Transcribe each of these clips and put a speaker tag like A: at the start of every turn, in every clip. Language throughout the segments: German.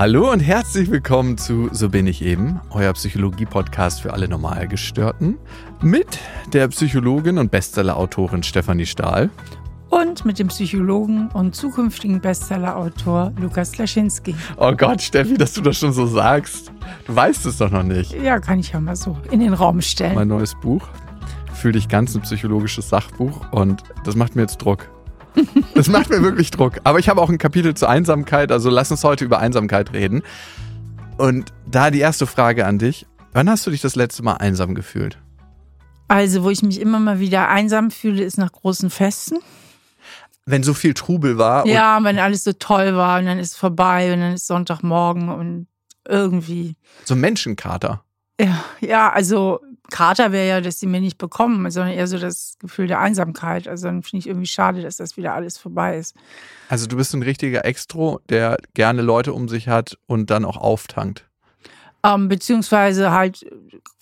A: Hallo und herzlich willkommen zu So bin ich eben, euer Psychologie-Podcast für alle Normalgestörten mit der Psychologin und Bestseller-Autorin Stefanie Stahl
B: und mit dem Psychologen und zukünftigen Bestseller-Autor Lukas Laschinski.
A: Oh Gott, Steffi, dass du das schon so sagst. Du weißt es doch noch nicht.
B: Ja, kann ich ja mal so in den Raum stellen.
A: Mein neues Buch. Fühl dich ganz ein psychologisches Sachbuch und das macht mir jetzt Druck. Das macht mir wirklich Druck. Aber ich habe auch ein Kapitel zur Einsamkeit, also lass uns heute über Einsamkeit reden. Und da die erste Frage an dich. Wann hast du dich das letzte Mal einsam gefühlt?
B: Also, wo ich mich immer mal wieder einsam fühle, ist nach großen Festen.
A: Wenn so viel Trubel war.
B: Ja, wenn alles so toll war und dann ist es vorbei und dann ist Sonntagmorgen und irgendwie.
A: So Menschenkater.
B: Ja, also Kater wäre ja, dass sie mir nicht bekommen, sondern eher so das Gefühl der Einsamkeit. Also dann finde ich irgendwie schade, dass das wieder alles vorbei ist.
A: Also du bist ein richtiger Extro, der gerne Leute um sich hat und dann auch auftankt.
B: Ähm, beziehungsweise halt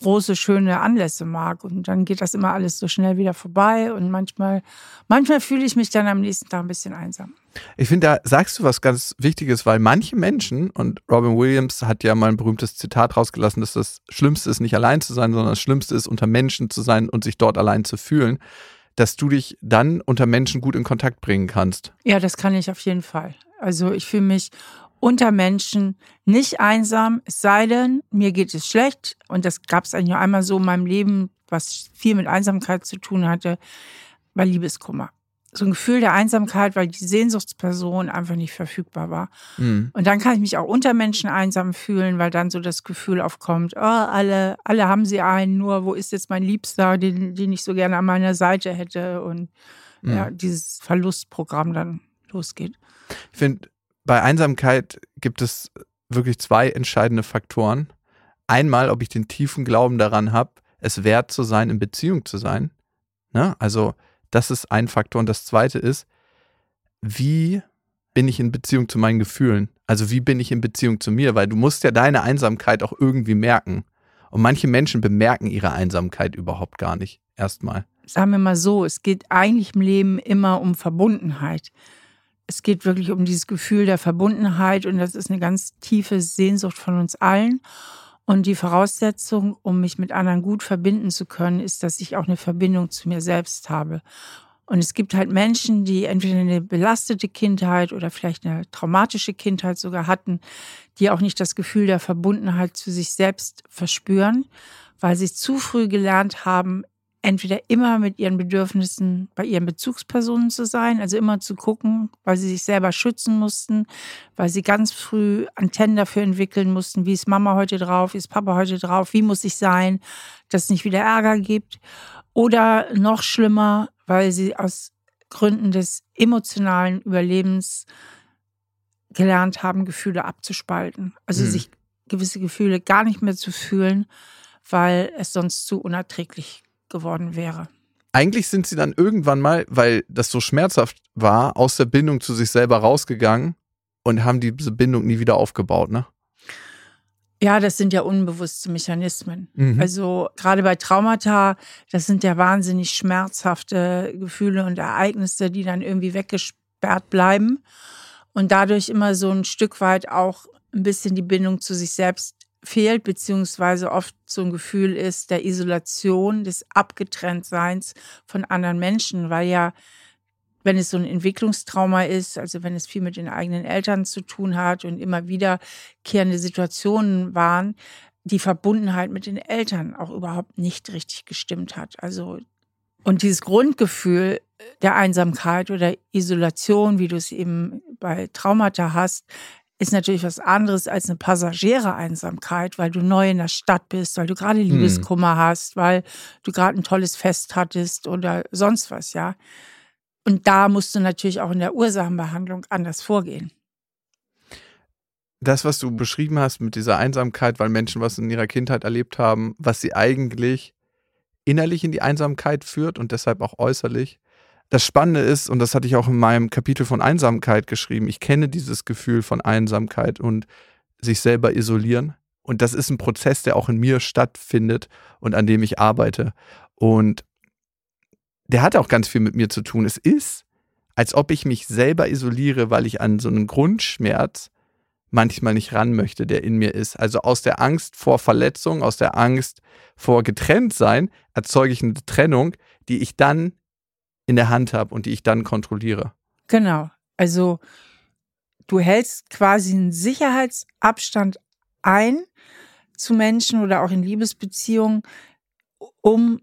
B: große, schöne Anlässe mag. Und dann geht das immer alles so schnell wieder vorbei. Und manchmal, manchmal fühle ich mich dann am nächsten Tag ein bisschen einsam.
A: Ich finde, da sagst du was ganz Wichtiges, weil manche Menschen, und Robin Williams hat ja mal ein berühmtes Zitat rausgelassen, dass das Schlimmste ist, nicht allein zu sein, sondern das Schlimmste ist, unter Menschen zu sein und sich dort allein zu fühlen, dass du dich dann unter Menschen gut in Kontakt bringen kannst.
B: Ja, das kann ich auf jeden Fall. Also ich fühle mich unter Menschen nicht einsam, es sei denn, mir geht es schlecht. Und das gab es eigentlich nur einmal so in meinem Leben, was viel mit Einsamkeit zu tun hatte, war Liebeskummer. So ein Gefühl der Einsamkeit, weil die Sehnsuchtsperson einfach nicht verfügbar war. Mhm. Und dann kann ich mich auch unter Menschen einsam fühlen, weil dann so das Gefühl aufkommt, oh, alle, alle haben sie einen, nur wo ist jetzt mein Liebster, den, den ich so gerne an meiner Seite hätte. Und mhm. ja, dieses Verlustprogramm dann losgeht.
A: Ich finde, bei Einsamkeit gibt es wirklich zwei entscheidende Faktoren. Einmal, ob ich den tiefen Glauben daran habe, es wert zu sein, in Beziehung zu sein. Ne? Also, das ist ein Faktor. Und das zweite ist, wie bin ich in Beziehung zu meinen Gefühlen? Also, wie bin ich in Beziehung zu mir? Weil du musst ja deine Einsamkeit auch irgendwie merken. Und manche Menschen bemerken ihre Einsamkeit überhaupt gar nicht. Erstmal.
B: Sagen wir mal so, es geht eigentlich im Leben immer um Verbundenheit es geht wirklich um dieses Gefühl der Verbundenheit und das ist eine ganz tiefe Sehnsucht von uns allen. Und die Voraussetzung, um mich mit anderen gut verbinden zu können, ist, dass ich auch eine Verbindung zu mir selbst habe. Und es gibt halt Menschen, die entweder eine belastete Kindheit oder vielleicht eine traumatische Kindheit sogar hatten, die auch nicht das Gefühl der Verbundenheit zu sich selbst verspüren, weil sie zu früh gelernt haben, entweder immer mit ihren Bedürfnissen bei ihren Bezugspersonen zu sein, also immer zu gucken, weil sie sich selber schützen mussten, weil sie ganz früh Antennen dafür entwickeln mussten, wie ist Mama heute drauf, wie ist Papa heute drauf, wie muss ich sein, dass es nicht wieder Ärger gibt. Oder noch schlimmer, weil sie aus Gründen des emotionalen Überlebens gelernt haben, Gefühle abzuspalten. Also mhm. sich gewisse Gefühle gar nicht mehr zu fühlen, weil es sonst zu unerträglich geworden wäre.
A: Eigentlich sind sie dann irgendwann mal, weil das so schmerzhaft war, aus der Bindung zu sich selber rausgegangen und haben diese Bindung nie wieder aufgebaut, ne?
B: Ja, das sind ja unbewusste Mechanismen. Mhm. Also gerade bei Traumata, das sind ja wahnsinnig schmerzhafte Gefühle und Ereignisse, die dann irgendwie weggesperrt bleiben und dadurch immer so ein Stück weit auch ein bisschen die Bindung zu sich selbst fehlt, beziehungsweise oft so ein Gefühl ist der Isolation, des Abgetrenntseins von anderen Menschen, weil ja, wenn es so ein Entwicklungstrauma ist, also wenn es viel mit den eigenen Eltern zu tun hat und immer wiederkehrende Situationen waren, die Verbundenheit mit den Eltern auch überhaupt nicht richtig gestimmt hat. Also und dieses Grundgefühl der Einsamkeit oder Isolation, wie du es eben bei Traumata hast, ist natürlich was anderes als eine Passagiere-Einsamkeit, weil du neu in der Stadt bist, weil du gerade hm. Liebeskummer hm. hast, weil du gerade ein tolles Fest hattest oder sonst was, ja. Und da musst du natürlich auch in der Ursachenbehandlung anders vorgehen.
A: Das, was du beschrieben hast mit dieser Einsamkeit, weil Menschen was in ihrer Kindheit erlebt haben, was sie eigentlich innerlich in die Einsamkeit führt und deshalb auch äußerlich, das Spannende ist, und das hatte ich auch in meinem Kapitel von Einsamkeit geschrieben, ich kenne dieses Gefühl von Einsamkeit und sich selber isolieren. Und das ist ein Prozess, der auch in mir stattfindet und an dem ich arbeite. Und der hat auch ganz viel mit mir zu tun. Es ist, als ob ich mich selber isoliere, weil ich an so einem Grundschmerz manchmal nicht ran möchte, der in mir ist. Also aus der Angst vor Verletzung, aus der Angst vor getrennt sein, erzeuge ich eine Trennung, die ich dann in der Hand habe und die ich dann kontrolliere.
B: Genau. Also du hältst quasi einen Sicherheitsabstand ein zu Menschen oder auch in Liebesbeziehungen, um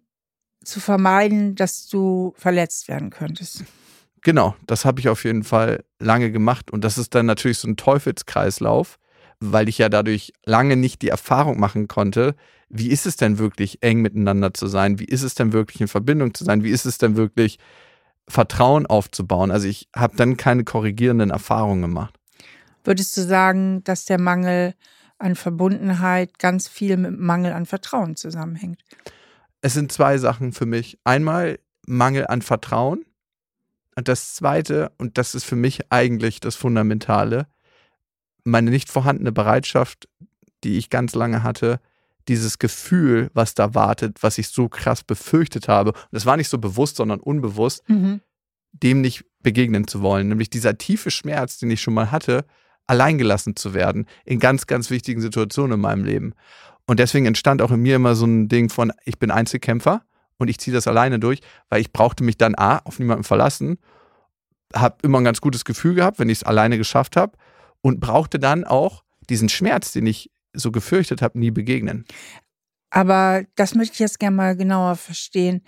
B: zu vermeiden, dass du verletzt werden könntest.
A: Genau, das habe ich auf jeden Fall lange gemacht und das ist dann natürlich so ein Teufelskreislauf, weil ich ja dadurch lange nicht die Erfahrung machen konnte, wie ist es denn wirklich eng miteinander zu sein, wie ist es denn wirklich in Verbindung zu sein, wie ist es denn wirklich Vertrauen aufzubauen. Also ich habe dann keine korrigierenden Erfahrungen gemacht.
B: Würdest du sagen, dass der Mangel an Verbundenheit ganz viel mit Mangel an Vertrauen zusammenhängt?
A: Es sind zwei Sachen für mich. Einmal Mangel an Vertrauen. Und das zweite, und das ist für mich eigentlich das Fundamentale, meine nicht vorhandene Bereitschaft, die ich ganz lange hatte, dieses Gefühl, was da wartet, was ich so krass befürchtet habe, und das war nicht so bewusst, sondern unbewusst, mhm. dem nicht begegnen zu wollen. Nämlich dieser tiefe Schmerz, den ich schon mal hatte, alleingelassen zu werden in ganz, ganz wichtigen Situationen in meinem Leben. Und deswegen entstand auch in mir immer so ein Ding von, ich bin Einzelkämpfer und ich ziehe das alleine durch, weil ich brauchte mich dann A, auf niemanden verlassen, habe immer ein ganz gutes Gefühl gehabt, wenn ich es alleine geschafft habe und brauchte dann auch diesen Schmerz, den ich so gefürchtet habe, nie begegnen.
B: Aber das möchte ich jetzt gerne mal genauer verstehen.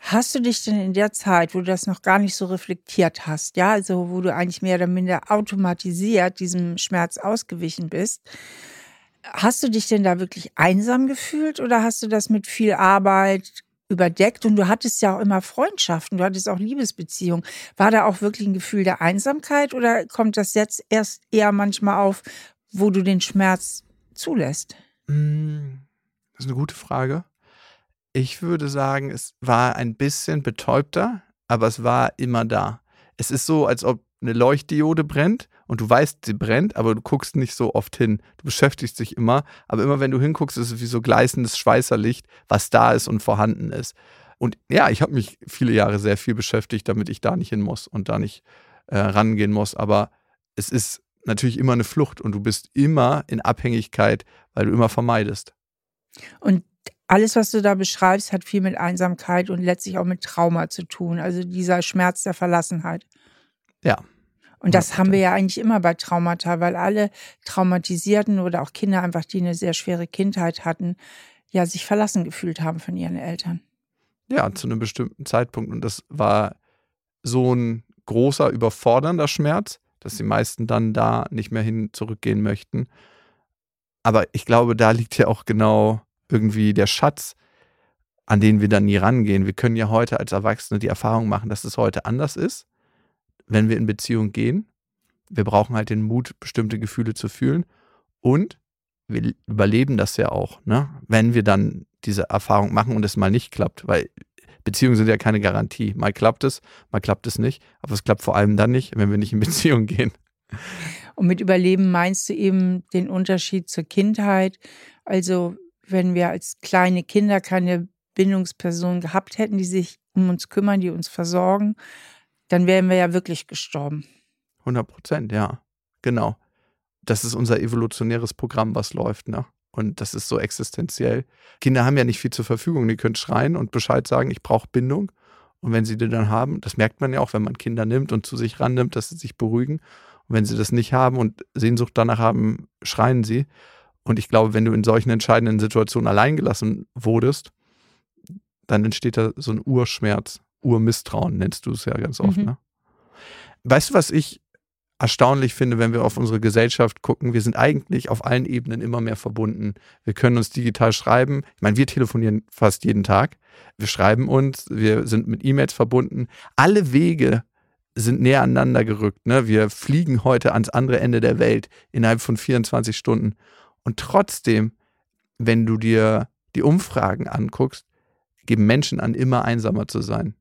B: Hast du dich denn in der Zeit, wo du das noch gar nicht so reflektiert hast, ja, also wo du eigentlich mehr oder minder automatisiert diesem Schmerz ausgewichen bist, hast du dich denn da wirklich einsam gefühlt oder hast du das mit viel Arbeit überdeckt? Und du hattest ja auch immer Freundschaften, du hattest auch Liebesbeziehungen. War da auch wirklich ein Gefühl der Einsamkeit oder kommt das jetzt erst eher manchmal auf, wo du den Schmerz zulässt?
A: Hm, das ist eine gute Frage. Ich würde sagen, es war ein bisschen betäubter, aber es war immer da. Es ist so, als ob eine Leuchtdiode brennt und du weißt, sie brennt, aber du guckst nicht so oft hin. Du beschäftigst dich immer, aber immer wenn du hinguckst, ist es wie so gleißendes Schweißerlicht, was da ist und vorhanden ist. Und ja, ich habe mich viele Jahre sehr viel beschäftigt, damit ich da nicht hin muss und da nicht äh, rangehen muss. Aber es ist natürlich immer eine Flucht und du bist immer in Abhängigkeit, weil du immer vermeidest.
B: Und alles, was du da beschreibst, hat viel mit Einsamkeit und letztlich auch mit Trauma zu tun. Also dieser Schmerz der Verlassenheit.
A: Ja.
B: Und das haben wir ja eigentlich immer bei Traumata, weil alle Traumatisierten oder auch Kinder einfach, die eine sehr schwere Kindheit hatten, ja sich verlassen gefühlt haben von ihren Eltern.
A: Ja, zu einem bestimmten Zeitpunkt. Und das war so ein großer, überfordernder Schmerz, dass die meisten dann da nicht mehr hin zurückgehen möchten. Aber ich glaube, da liegt ja auch genau irgendwie der Schatz, an den wir dann nie rangehen. Wir können ja heute als Erwachsene die Erfahrung machen, dass es heute anders ist, wenn wir in Beziehung gehen. Wir brauchen halt den Mut, bestimmte Gefühle zu fühlen. Und wir überleben das ja auch, ne? wenn wir dann diese Erfahrung machen und es mal nicht klappt, weil Beziehungen sind ja keine Garantie. Mal klappt es, mal klappt es nicht, aber es klappt vor allem dann nicht, wenn wir nicht in Beziehung gehen.
B: Und mit Überleben meinst du eben den Unterschied zur Kindheit. Also wenn wir als kleine Kinder keine Bindungsperson gehabt hätten, die sich um uns kümmern, die uns versorgen, dann wären wir ja wirklich gestorben.
A: 100 Prozent, ja. Genau. Das ist unser evolutionäres Programm, was läuft, ne? Und das ist so existenziell. Kinder haben ja nicht viel zur Verfügung. Die können schreien und Bescheid sagen, ich brauche Bindung. Und wenn sie die dann haben, das merkt man ja auch, wenn man Kinder nimmt und zu sich rannimmt, dass sie sich beruhigen. Und wenn sie das nicht haben und Sehnsucht danach haben, schreien sie. Und ich glaube, wenn du in solchen entscheidenden Situationen alleingelassen wurdest, dann entsteht da so ein Urschmerz, Urmisstrauen, nennst du es ja ganz oft. Mhm. Ne? Weißt du, was ich erstaunlich finde, wenn wir auf unsere Gesellschaft gucken? Wir sind eigentlich auf allen Ebenen immer mehr verbunden. Wir können uns digital schreiben. Ich meine, wir telefonieren fast jeden Tag. Wir schreiben uns, wir sind mit E-Mails verbunden. Alle Wege sind näher aneinander gerückt. Ne? Wir fliegen heute ans andere Ende der Welt innerhalb von 24 Stunden. Und trotzdem, wenn du dir die Umfragen anguckst, geben Menschen an, immer einsamer zu sein.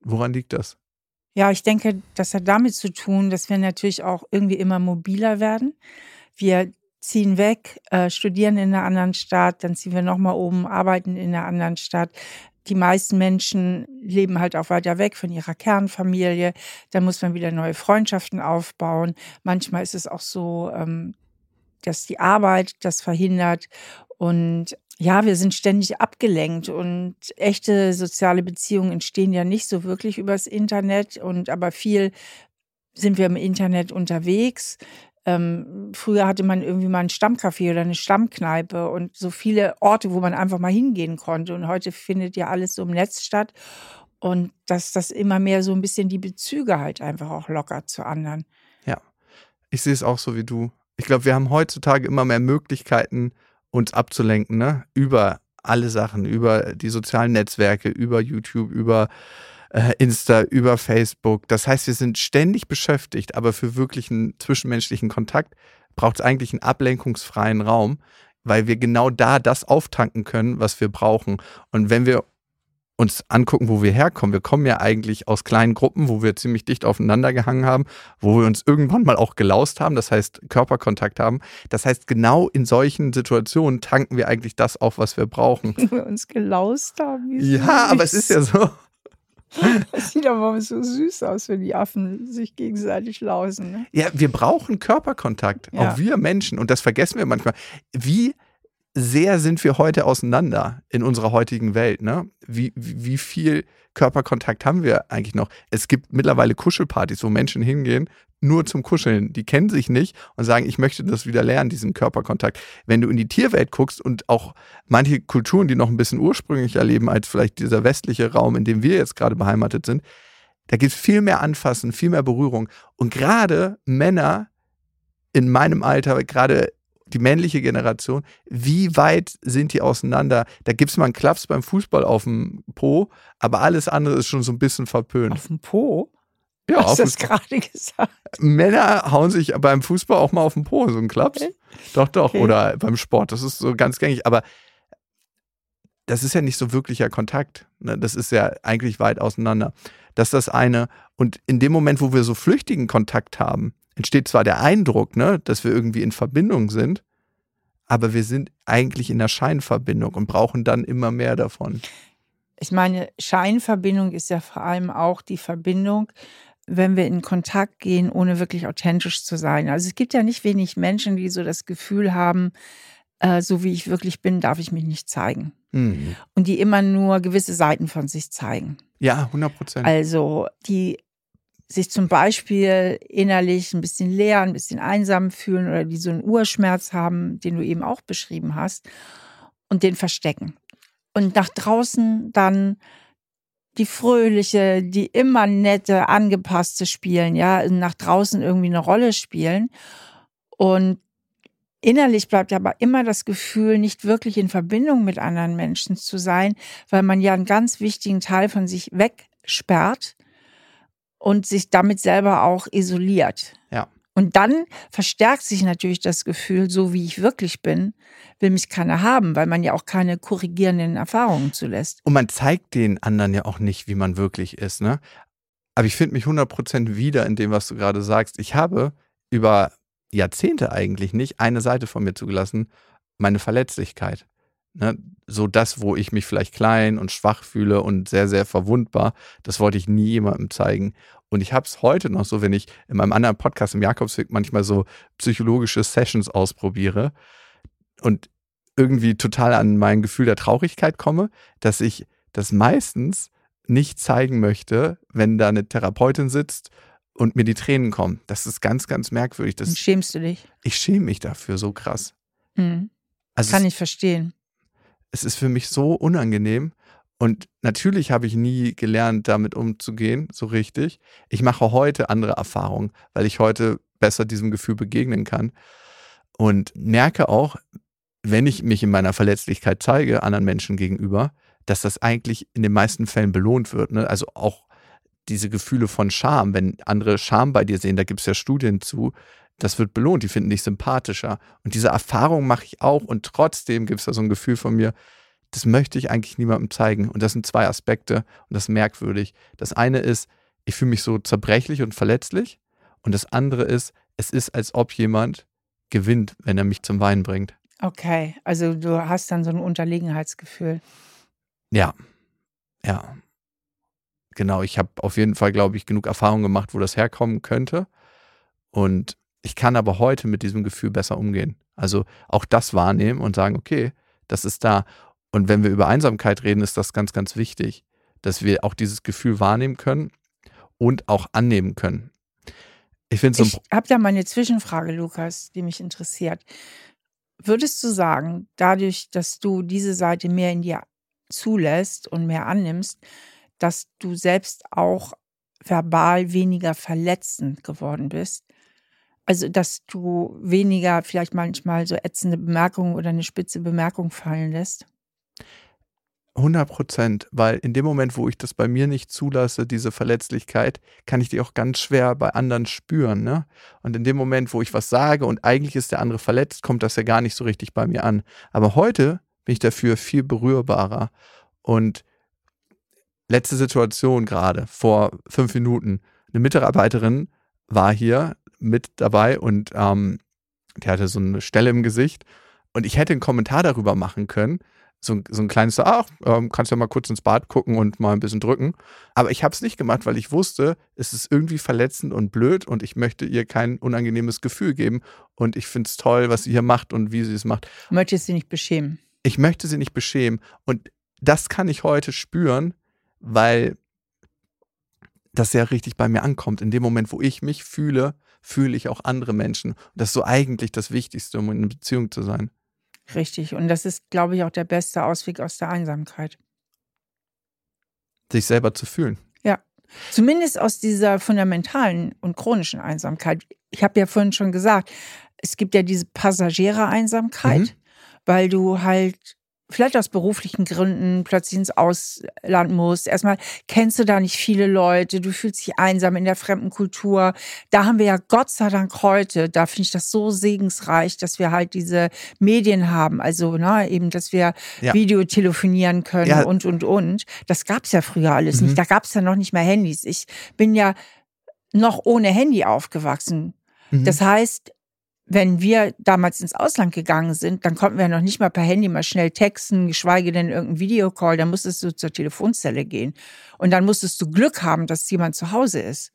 A: Woran liegt das?
B: Ja, ich denke, das hat damit zu tun, dass wir natürlich auch irgendwie immer mobiler werden. Wir ziehen weg, äh, studieren in einer anderen Stadt, dann ziehen wir nochmal oben, arbeiten in einer anderen Stadt. Die meisten Menschen leben halt auch weiter weg von ihrer Kernfamilie. Da muss man wieder neue Freundschaften aufbauen. Manchmal ist es auch so, ähm, dass die Arbeit das verhindert. Und ja, wir sind ständig abgelenkt und echte soziale Beziehungen entstehen ja nicht so wirklich übers Internet und aber viel sind wir im Internet unterwegs. Ähm, früher hatte man irgendwie mal ein Stammcafé oder eine Stammkneipe und so viele Orte, wo man einfach mal hingehen konnte. Und heute findet ja alles so im Netz statt. Und dass das immer mehr so ein bisschen die Bezüge halt einfach auch lockert zu anderen.
A: Ja, ich sehe es auch so wie du. Ich glaube, wir haben heutzutage immer mehr Möglichkeiten, uns abzulenken, ne? Über alle Sachen, über die sozialen Netzwerke, über YouTube, über äh, Insta, über Facebook. Das heißt, wir sind ständig beschäftigt, aber für wirklichen zwischenmenschlichen Kontakt braucht es eigentlich einen ablenkungsfreien Raum, weil wir genau da das auftanken können, was wir brauchen. Und wenn wir uns angucken, wo wir herkommen. Wir kommen ja eigentlich aus kleinen Gruppen, wo wir ziemlich dicht aufeinander gehangen haben, wo wir uns irgendwann mal auch gelaust haben, das heißt Körperkontakt haben. Das heißt, genau in solchen Situationen tanken wir eigentlich das auf, was wir brauchen.
B: Wir uns gelaust haben.
A: ja, süß. aber es ist ja so.
B: Das sieht aber so süß aus, wenn die Affen sich gegenseitig lausen. Ne?
A: Ja, wir brauchen Körperkontakt, ja. auch wir Menschen. Und das vergessen wir manchmal. Wie sehr sind wir heute auseinander in unserer heutigen Welt. Ne? Wie, wie viel Körperkontakt haben wir eigentlich noch? Es gibt mittlerweile Kuschelpartys, wo Menschen hingehen, nur zum Kuscheln. Die kennen sich nicht und sagen, ich möchte das wieder lernen, diesen Körperkontakt. Wenn du in die Tierwelt guckst und auch manche Kulturen, die noch ein bisschen ursprünglicher leben als vielleicht dieser westliche Raum, in dem wir jetzt gerade beheimatet sind, da gibt es viel mehr Anfassen, viel mehr Berührung. Und gerade Männer in meinem Alter, gerade die männliche Generation, wie weit sind die auseinander? Da gibt es mal einen Klaps beim Fußball auf dem Po, aber alles andere ist schon so ein bisschen verpönt.
B: Auf dem Po?
A: Ja,
B: Hast du das gerade gesagt?
A: Männer hauen sich beim Fußball auch mal auf den Po, so ein Klaps. Okay. Doch, doch. Okay. Oder beim Sport. Das ist so ganz gängig. Aber das ist ja nicht so wirklicher Kontakt. Ne? Das ist ja eigentlich weit auseinander. Das ist das eine. Und in dem Moment, wo wir so flüchtigen Kontakt haben, entsteht zwar der Eindruck, ne, dass wir irgendwie in Verbindung sind, aber wir sind eigentlich in der Scheinverbindung und brauchen dann immer mehr davon.
B: Ich meine, Scheinverbindung ist ja vor allem auch die Verbindung, wenn wir in Kontakt gehen, ohne wirklich authentisch zu sein. Also es gibt ja nicht wenig Menschen, die so das Gefühl haben, äh, so wie ich wirklich bin, darf ich mich nicht zeigen. Mhm. Und die immer nur gewisse Seiten von sich zeigen.
A: Ja, 100 Prozent.
B: Also die sich zum Beispiel innerlich ein bisschen leer, ein bisschen einsam fühlen oder die so einen Urschmerz haben, den du eben auch beschrieben hast, und den verstecken. Und nach draußen dann die fröhliche, die immer nette, angepasste spielen, ja, nach draußen irgendwie eine Rolle spielen. Und innerlich bleibt aber immer das Gefühl, nicht wirklich in Verbindung mit anderen Menschen zu sein, weil man ja einen ganz wichtigen Teil von sich wegsperrt und sich damit selber auch isoliert.
A: Ja.
B: Und dann verstärkt sich natürlich das Gefühl, so wie ich wirklich bin, will mich keiner haben, weil man ja auch keine korrigierenden Erfahrungen zulässt.
A: Und man zeigt den anderen ja auch nicht, wie man wirklich ist, ne? Aber ich finde mich 100% wieder in dem, was du gerade sagst. Ich habe über Jahrzehnte eigentlich nicht eine Seite von mir zugelassen, meine Verletzlichkeit. Ne, so das, wo ich mich vielleicht klein und schwach fühle und sehr, sehr verwundbar, das wollte ich nie jemandem zeigen. Und ich habe es heute noch so, wenn ich in meinem anderen Podcast im Jakobsweg manchmal so psychologische Sessions ausprobiere und irgendwie total an mein Gefühl der Traurigkeit komme, dass ich das meistens nicht zeigen möchte, wenn da eine Therapeutin sitzt und mir die Tränen kommen. Das ist ganz, ganz merkwürdig. Das,
B: und schämst du dich?
A: Ich schäme mich dafür so krass.
B: Mhm. Also Kann ich verstehen
A: es ist für mich so unangenehm. Und natürlich habe ich nie gelernt, damit umzugehen, so richtig. Ich mache heute andere Erfahrungen, weil ich heute besser diesem Gefühl begegnen kann. Und merke auch, wenn ich mich in meiner Verletzlichkeit zeige, anderen Menschen gegenüber, dass das eigentlich in den meisten Fällen belohnt wird. Ne? Also auch diese Gefühle von Scham, wenn andere Scham bei dir sehen, da gibt es ja Studien zu, das wird belohnt, die finden dich sympathischer. Und diese Erfahrung mache ich auch und trotzdem gibt es da so ein Gefühl von mir, das möchte ich eigentlich niemandem zeigen. Und das sind zwei Aspekte und das ist merkwürdig. Das eine ist, ich fühle mich so zerbrechlich und verletzlich. Und das andere ist, es ist, als ob jemand gewinnt, wenn er mich zum Weinen bringt.
B: Okay, also du hast dann so ein Unterlegenheitsgefühl.
A: Ja, ja. Genau, ich habe auf jeden Fall, glaube ich, genug Erfahrung gemacht, wo das herkommen könnte. Und Ich kann aber heute mit diesem Gefühl besser umgehen. Also auch das wahrnehmen und sagen, okay, das ist da. Und wenn wir über Einsamkeit reden, ist das ganz, ganz wichtig, dass wir auch dieses Gefühl wahrnehmen können und auch annehmen können.
B: Ich, so ich habe da mal eine Zwischenfrage, Lukas, die mich interessiert. Würdest du sagen, dadurch, dass du diese Seite mehr in dir zulässt und mehr annimmst, dass du selbst auch verbal weniger verletzend geworden bist? Also, dass du weniger vielleicht manchmal so ätzende Bemerkungen oder eine spitze Bemerkung fallen lässt?
A: 100 Prozent, weil in dem Moment, wo ich das bei mir nicht zulasse, diese Verletzlichkeit, kann ich die auch ganz schwer bei anderen spüren. Ne? Und in dem Moment, wo ich was sage und eigentlich ist der andere verletzt, kommt das ja gar nicht so richtig bei mir an. Aber heute bin ich dafür viel berührbarer. Und letzte Situation gerade, vor fünf Minuten, eine Mitarbeiterin war hier mit dabei und ähm, die hatte so eine Stelle im Gesicht. Und ich hätte einen Kommentar darüber machen können so, so ein kleines, ach, ähm, kannst ja mal kurz ins Bad gucken und mal ein bisschen drücken. Aber ich habe es nicht gemacht, weil ich wusste, es ist irgendwie verletzend und blöd und ich möchte ihr kein unangenehmes Gefühl geben. Und ich finde es toll, was sie hier macht und wie sie es macht.
B: Möchtest sie nicht beschämen?
A: Ich möchte sie nicht beschämen. Und das kann ich heute spüren, weil das ja richtig bei mir ankommt. In dem Moment, wo ich mich fühle, fühle ich auch andere Menschen. Und das ist so eigentlich das Wichtigste, um in einer Beziehung zu sein.
B: Richtig. Und das ist, glaube ich, auch der beste Ausweg aus der Einsamkeit.
A: Sich selber zu fühlen.
B: Ja. Zumindest aus dieser fundamentalen und chronischen Einsamkeit. Ich habe ja vorhin schon gesagt, es gibt ja diese Passagiere-Einsamkeit, mhm. weil du halt vielleicht aus beruflichen Gründen plötzlich ins Ausland musst. Erstmal kennst du da nicht viele Leute, du fühlst dich einsam in der fremden Kultur. Da haben wir ja Gott sei Dank heute, da finde ich das so segensreich, dass wir halt diese Medien haben. Also ne, eben, dass wir ja. Video telefonieren können ja. und, und, und. Das gab's ja früher alles mhm. nicht. Da gab's ja noch nicht mal Handys. Ich bin ja noch ohne Handy aufgewachsen. Mhm. Das heißt, wenn wir damals ins Ausland gegangen sind, dann konnten wir noch nicht mal per Handy mal schnell texten, geschweige denn irgendein Videocall, dann musstest du zur Telefonzelle gehen. Und dann musstest du Glück haben, dass jemand zu Hause ist,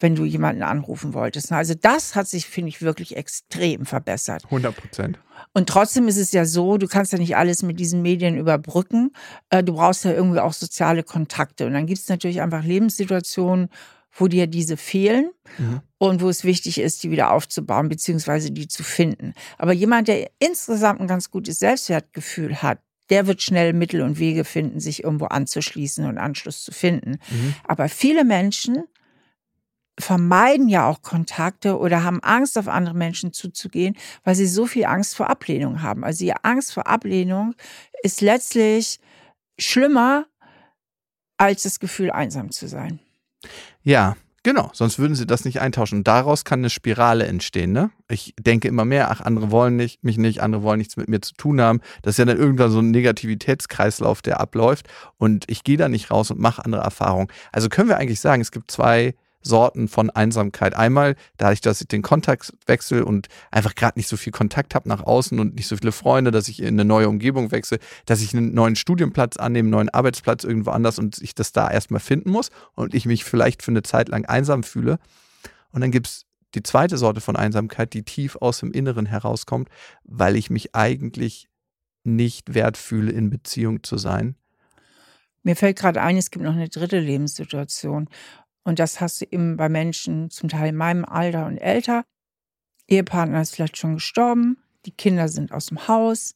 B: wenn du jemanden anrufen wolltest. Also das hat sich, finde ich, wirklich extrem verbessert.
A: 100 Prozent.
B: Und trotzdem ist es ja so, du kannst ja nicht alles mit diesen Medien überbrücken. Äh, du brauchst ja irgendwie auch soziale Kontakte. Und dann gibt es natürlich einfach Lebenssituationen, wo dir diese fehlen mhm. und wo es wichtig ist, die wieder aufzubauen, beziehungsweise die zu finden. Aber jemand, der insgesamt ein ganz gutes Selbstwertgefühl hat, der wird schnell Mittel und Wege finden, sich irgendwo anzuschließen und Anschluss zu finden. Mhm. Aber viele Menschen vermeiden ja auch Kontakte oder haben Angst, auf andere Menschen zuzugehen, weil sie so viel Angst vor Ablehnung haben. Also die Angst vor Ablehnung ist letztlich schlimmer als das Gefühl, einsam zu sein.
A: Ja, genau. Sonst würden sie das nicht eintauschen. Und daraus kann eine Spirale entstehen. Ne? Ich denke immer mehr, ach, andere wollen nicht, mich nicht, andere wollen nichts mit mir zu tun haben. Das ist ja dann irgendwann so ein Negativitätskreislauf, der abläuft. Und ich gehe da nicht raus und mache andere Erfahrungen. Also können wir eigentlich sagen, es gibt zwei Sorten von Einsamkeit. Einmal dadurch, dass ich den Kontakt wechsle und einfach gerade nicht so viel Kontakt habe nach außen und nicht so viele Freunde, dass ich in eine neue Umgebung wechsle, dass ich einen neuen Studienplatz annehme, einen neuen Arbeitsplatz irgendwo anders und ich das da erstmal finden muss und ich mich vielleicht für eine Zeit lang einsam fühle. Und dann gibt es die zweite Sorte von Einsamkeit, die tief aus dem Inneren herauskommt, weil ich mich eigentlich nicht wert fühle, in Beziehung zu sein.
B: Mir fällt gerade ein, es gibt noch eine dritte Lebenssituation. Und das hast du eben bei Menschen zum Teil in meinem Alter und älter. Ehepartner ist vielleicht schon gestorben, die Kinder sind aus dem Haus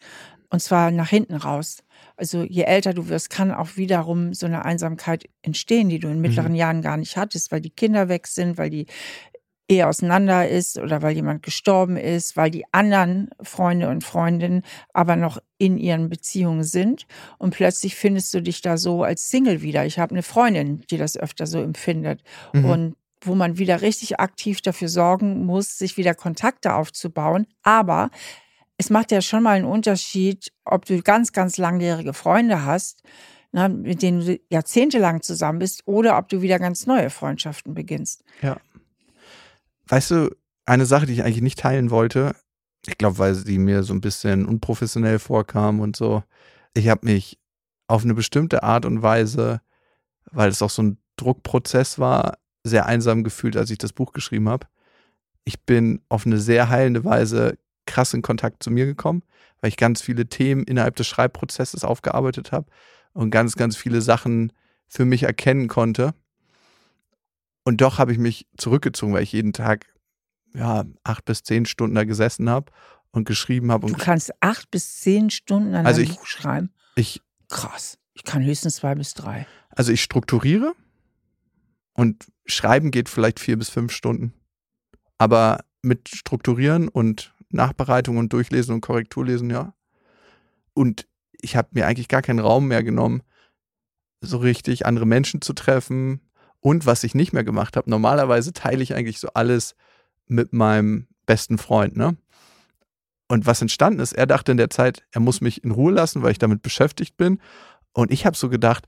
B: und zwar nach hinten raus. Also je älter du wirst, kann auch wiederum so eine Einsamkeit entstehen, die du in mittleren mhm. Jahren gar nicht hattest, weil die Kinder weg sind, weil die Ehe auseinander ist oder weil jemand gestorben ist, weil die anderen Freunde und Freundinnen aber noch in ihren Beziehungen sind und plötzlich findest du dich da so als Single wieder. Ich habe eine Freundin, die das öfter so empfindet mhm. und wo man wieder richtig aktiv dafür sorgen muss, sich wieder Kontakte aufzubauen, aber es macht ja schon mal einen Unterschied, ob du ganz, ganz langjährige Freunde hast, na, ne, mit denen du jahrzehntelang zusammen bist, oder ob du wieder ganz neue Freundschaften beginnst.
A: Ja. Weißt du, eine Sache, die ich eigentlich nicht teilen wollte, ich glaube, weil sie mir so ein bisschen unprofessionell vorkam und so. Ich habe mich auf eine bestimmte Art und Weise, weil es auch so ein Druckprozess war, sehr einsam gefühlt, als ich das Buch geschrieben habe. ich bin auf eine sehr heilende Weise krass in Kontakt zu mir gekommen, weil ich ganz viele Themen innerhalb des Schreibprozesses aufgearbeitet habe und ganz, ganz viele Sachen für mich erkennen konnte. Und doch habe ich mich zurückgezogen, weil ich jeden Tag ja, acht bis zehn Stunden da gesessen habe und geschrieben habe.
B: Du kannst acht bis zehn Stunden an
A: also
B: einem
A: ich,
B: Buch schreiben?
A: Ich,
B: Krass. Ich kann höchstens zwei bis drei.
A: Also ich strukturiere und schreiben geht vielleicht vier bis fünf Stunden. Aber mit Strukturieren und Nachbereitung und Durchlesen und Korrekturlesen, ja. Und ich habe mir eigentlich gar keinen Raum mehr genommen, so richtig andere Menschen zu treffen. Und was ich nicht mehr gemacht habe, normalerweise teile ich eigentlich so alles mit meinem besten Freund, ne? Und was entstanden ist, er dachte in der Zeit, er muss mich in Ruhe lassen, weil ich damit beschäftigt bin. Und ich habe so gedacht,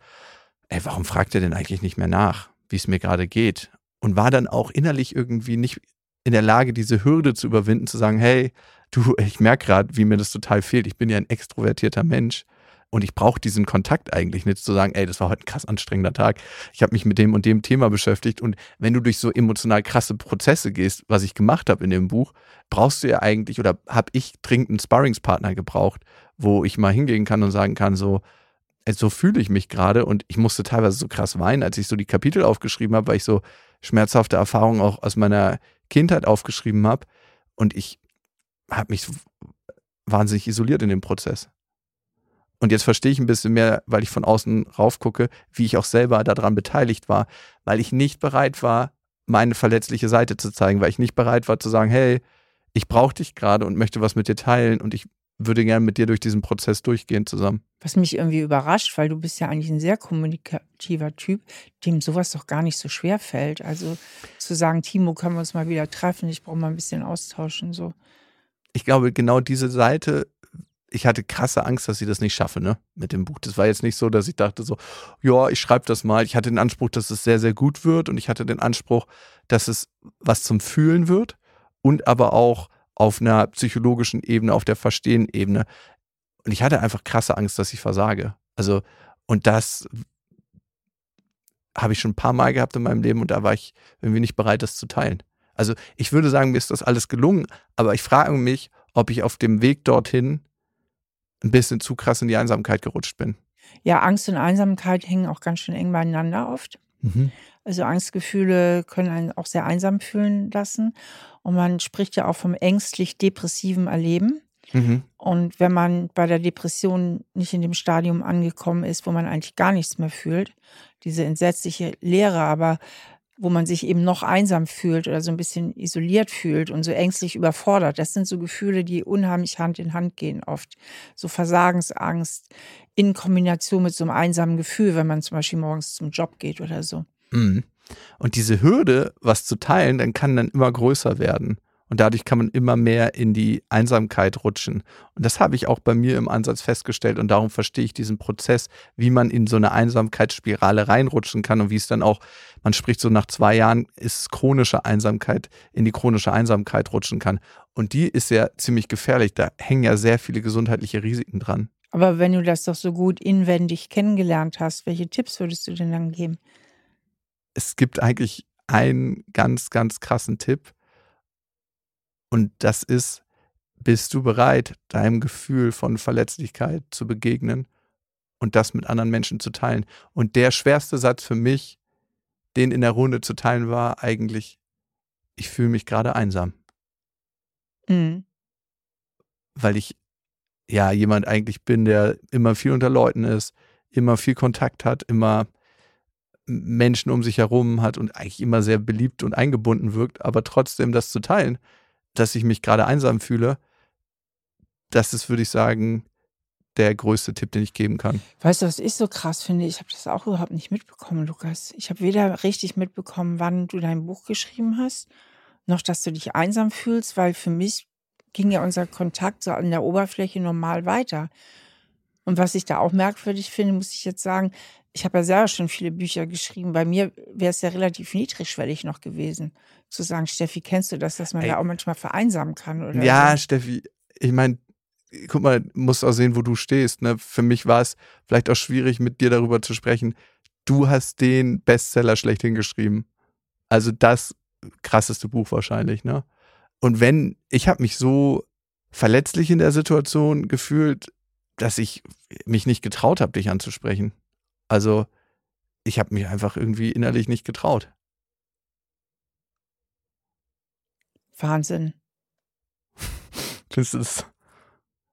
A: ey, warum fragt er denn eigentlich nicht mehr nach, wie es mir gerade geht? Und war dann auch innerlich irgendwie nicht in der Lage, diese Hürde zu überwinden, zu sagen, hey, du, ich merke gerade, wie mir das total fehlt. Ich bin ja ein extrovertierter Mensch und ich brauche diesen Kontakt eigentlich nicht zu sagen, ey, das war heute ein krass anstrengender Tag. Ich habe mich mit dem und dem Thema beschäftigt und wenn du durch so emotional krasse Prozesse gehst, was ich gemacht habe in dem Buch, brauchst du ja eigentlich oder habe ich dringend einen Sparringspartner gebraucht, wo ich mal hingehen kann und sagen kann, so, so fühle ich mich gerade und ich musste teilweise so krass weinen, als ich so die Kapitel aufgeschrieben habe, weil ich so schmerzhafte Erfahrungen auch aus meiner Kindheit aufgeschrieben habe und ich habe mich wahnsinnig isoliert in dem Prozess. Und jetzt verstehe ich ein bisschen mehr, weil ich von außen raufgucke, wie ich auch selber daran beteiligt war, weil ich nicht bereit war, meine verletzliche Seite zu zeigen, weil ich nicht bereit war zu sagen, hey, ich brauche dich gerade und möchte was mit dir teilen und ich würde gerne mit dir durch diesen Prozess durchgehen zusammen.
B: Was mich irgendwie überrascht, weil du bist ja eigentlich ein sehr kommunikativer Typ, dem sowas doch gar nicht so schwer fällt. Also zu sagen, Timo, können wir uns mal wieder treffen, ich brauche mal ein bisschen austauschen. So.
A: Ich glaube, genau diese Seite, ich hatte krasse Angst, dass ich das nicht schaffe, ne, mit dem Buch. Das war jetzt nicht so, dass ich dachte so, ja, ich schreibe das mal. Ich hatte den Anspruch, dass es sehr, sehr gut wird und ich hatte den Anspruch, dass es was zum Fühlen wird und aber auch auf einer psychologischen Ebene, auf der Verstehen-Ebene. Und ich hatte einfach krasse Angst, dass ich versage. Also, und das habe ich schon ein paar Mal gehabt in meinem Leben und da war ich irgendwie nicht bereit, das zu teilen. Also, ich würde sagen, mir ist das alles gelungen, aber ich frage mich, ob ich auf dem Weg dorthin ein bisschen zu krass in die Einsamkeit gerutscht bin.
B: Ja, Angst und Einsamkeit hängen auch ganz schön eng beieinander oft. Mhm. Also Angstgefühle können einen auch sehr einsam fühlen lassen. Und man spricht ja auch vom ängstlich-depressiven Erleben. Mhm. Und wenn man bei der Depression nicht in dem Stadium angekommen ist, wo man eigentlich gar nichts mehr fühlt, diese entsetzliche Leere, aber wo man sich eben noch einsam fühlt oder so ein bisschen isoliert fühlt und so ängstlich überfordert. Das sind so Gefühle, die unheimlich Hand in Hand gehen oft. So Versagensangst in Kombination mit so einem einsamen Gefühl, wenn man zum Beispiel morgens zum Job geht oder so.
A: Mhm. Und diese Hürde, was zu teilen, dann kann dann immer größer werden. Und dadurch kann man immer mehr in die Einsamkeit rutschen. Und das habe ich auch bei mir im Ansatz festgestellt. Und darum verstehe ich diesen Prozess, wie man in so eine Einsamkeitsspirale reinrutschen kann und wie es dann auch, man spricht so nach zwei Jahren, ist chronische Einsamkeit, in die chronische Einsamkeit rutschen kann. Und die ist ja ziemlich gefährlich. Da hängen ja sehr viele gesundheitliche Risiken dran.
B: Aber wenn du das doch so gut inwendig kennengelernt hast, welche Tipps würdest du denn dann geben?
A: es gibt eigentlich einen ganz, ganz krassen Tipp. Und das ist, bist du bereit, deinem Gefühl von Verletzlichkeit zu begegnen und das mit anderen Menschen zu teilen? Und der schwerste Satz für mich, den in der Runde zu teilen, war eigentlich, ich fühle mich gerade einsam. Mhm. Weil ich ja jemand eigentlich bin, der immer viel unter Leuten ist, immer viel Kontakt hat, immer Menschen um sich herum hat und eigentlich immer sehr beliebt und eingebunden wirkt, aber trotzdem das zu teilen, dass ich mich gerade einsam fühle, das ist, würde ich sagen, der größte Tipp, den ich geben kann.
B: Weißt du, was ich so krass finde? Ich habe das auch überhaupt nicht mitbekommen, Lukas. Ich habe weder richtig mitbekommen, wann du dein Buch geschrieben hast, noch dass du dich einsam fühlst, weil für mich ging ja unser Kontakt so an der Oberfläche normal weiter. Und was ich da auch merkwürdig finde, muss ich jetzt sagen, ich habe ja selber schon viele Bücher geschrieben. Bei mir wäre es ja relativ niedrigschwellig noch gewesen, zu sagen, Steffi, kennst du das, dass man Ey. da auch manchmal vereinsamen kann? Oder
A: ja, so? Steffi, ich meine, guck mal, musst auch sehen, wo du stehst. Ne? Für mich war es vielleicht auch schwierig, mit dir darüber zu sprechen. Du hast den Bestseller schlechthin geschrieben. Also das krasseste Buch wahrscheinlich, ne? Und wenn, ich habe mich so verletzlich in der Situation gefühlt, dass ich mich nicht getraut habe, dich anzusprechen. Also ich habe mich einfach irgendwie innerlich nicht getraut.
B: Wahnsinn.
A: Findest du das?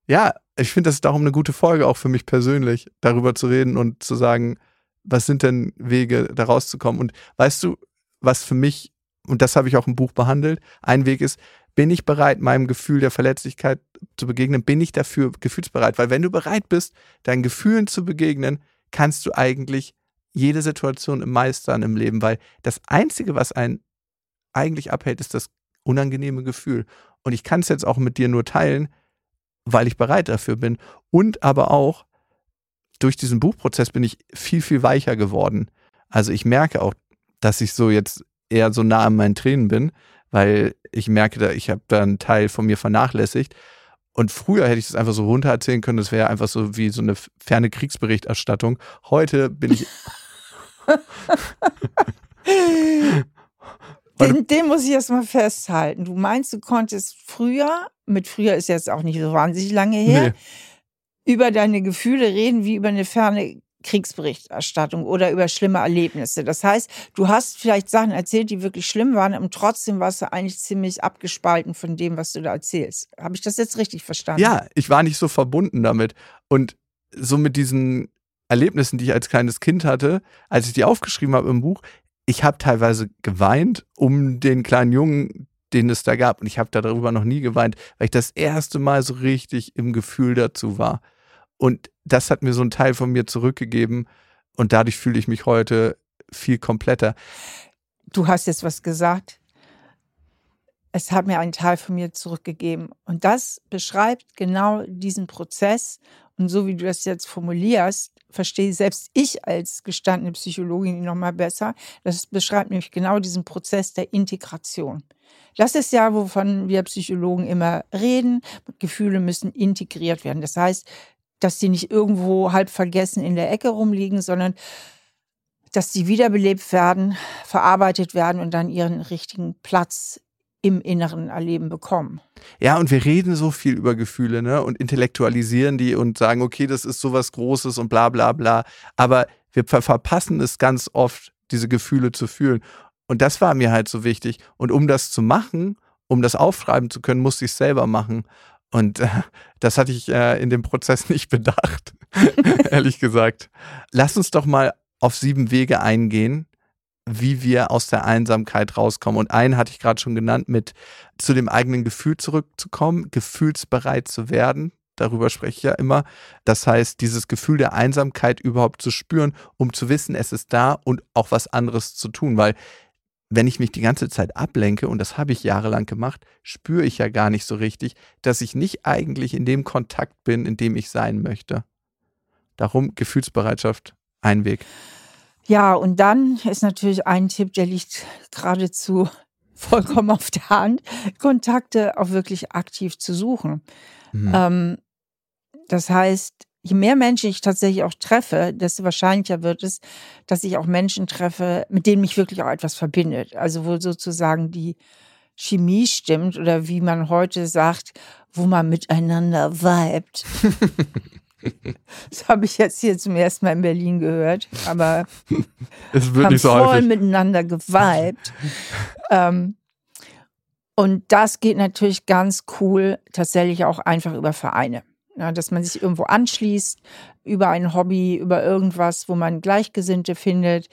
A: Ja, ich finde, das ist darum eine gute Folge, auch für mich persönlich, darüber zu reden und zu sagen, was sind denn Wege, da rauszukommen? Und weißt du, was für mich, und das habe ich auch im Buch behandelt, ein Weg ist, bin ich bereit, meinem Gefühl der Verletzlichkeit zu begegnen? Bin ich dafür gefühlsbereit? Weil wenn du bereit bist, deinen Gefühlen zu begegnen, kannst du eigentlich jede Situation meistern im Leben, weil das Einzige, was einen eigentlich abhält, ist das unangenehme Gefühl. Und ich kann es jetzt auch mit dir nur teilen, weil ich bereit dafür bin. Und aber auch durch diesen Buchprozess bin ich viel, viel weicher geworden. Also ich merke auch, dass ich so jetzt eher so nah an meinen Tränen bin, weil ich merke, ich habe da einen Teil von mir vernachlässigt. Und früher hätte ich das einfach so runter erzählen können, das wäre einfach so wie so eine ferne Kriegsberichterstattung. Heute bin ich.
B: den, den, muss ich erstmal festhalten. Du meinst, du konntest früher, mit früher ist jetzt auch nicht so wahnsinnig lange her, nee. über deine Gefühle reden wie über eine ferne Kriegsberichterstattung oder über schlimme Erlebnisse. Das heißt, du hast vielleicht Sachen erzählt, die wirklich schlimm waren und trotzdem warst du eigentlich ziemlich abgespalten von dem, was du da erzählst. Habe ich das jetzt richtig verstanden?
A: Ja, ich war nicht so verbunden damit. Und so mit diesen Erlebnissen, die ich als kleines Kind hatte, als ich die aufgeschrieben habe im Buch, ich habe teilweise geweint um den kleinen Jungen, den es da gab. Und ich habe darüber noch nie geweint, weil ich das erste Mal so richtig im Gefühl dazu war. Und das hat mir so einen Teil von mir zurückgegeben und dadurch fühle ich mich heute viel kompletter.
B: Du hast jetzt was gesagt. Es hat mir einen Teil von mir zurückgegeben. Und das beschreibt genau diesen Prozess. Und so wie du das jetzt formulierst, verstehe selbst ich als gestandene Psychologin ihn nochmal besser. Das beschreibt nämlich genau diesen Prozess der Integration. Das ist ja, wovon wir Psychologen immer reden. Gefühle müssen integriert werden. Das heißt, dass die nicht irgendwo halb vergessen in der Ecke rumliegen, sondern dass sie wiederbelebt werden, verarbeitet werden und dann ihren richtigen Platz im inneren Erleben bekommen.
A: Ja, und wir reden so viel über Gefühle, ne? Und intellektualisieren die und sagen, okay, das ist sowas Großes und bla bla bla. Aber wir verpassen es ganz oft, diese Gefühle zu fühlen. Und das war mir halt so wichtig. Und um das zu machen, um das aufschreiben zu können, musste ich es selber machen. Und äh, das hatte ich äh, in dem Prozess nicht bedacht, ehrlich gesagt. Lass uns doch mal auf sieben Wege eingehen, wie wir aus der Einsamkeit rauskommen. Und einen hatte ich gerade schon genannt, mit zu dem eigenen Gefühl zurückzukommen, gefühlsbereit zu werden. Darüber spreche ich ja immer. Das heißt, dieses Gefühl der Einsamkeit überhaupt zu spüren, um zu wissen, es ist da und auch was anderes zu tun. Weil wenn ich mich die ganze Zeit ablenke, und das habe ich jahrelang gemacht, spüre ich ja gar nicht so richtig, dass ich nicht eigentlich in dem Kontakt bin, in dem ich sein möchte. Darum Gefühlsbereitschaft ein Weg.
B: Ja, und dann ist natürlich ein Tipp, der liegt geradezu vollkommen auf der Hand, Kontakte auch wirklich aktiv zu suchen. Mhm. Ähm, das heißt, je mehr Menschen ich tatsächlich auch treffe, desto wahrscheinlicher wird es, dass ich auch Menschen treffe, mit denen mich wirklich auch etwas verbindet. Also wo sozusagen die Chemie stimmt oder wie man heute sagt, wo man miteinander vibet. das habe ich jetzt hier zum ersten Mal in Berlin gehört, aber
A: es wird nicht so
B: voll
A: häufig.
B: miteinander geweibt. ähm, und das geht natürlich ganz cool tatsächlich auch einfach über Vereine. Ja, dass man sich irgendwo anschließt über ein Hobby, über irgendwas, wo man Gleichgesinnte findet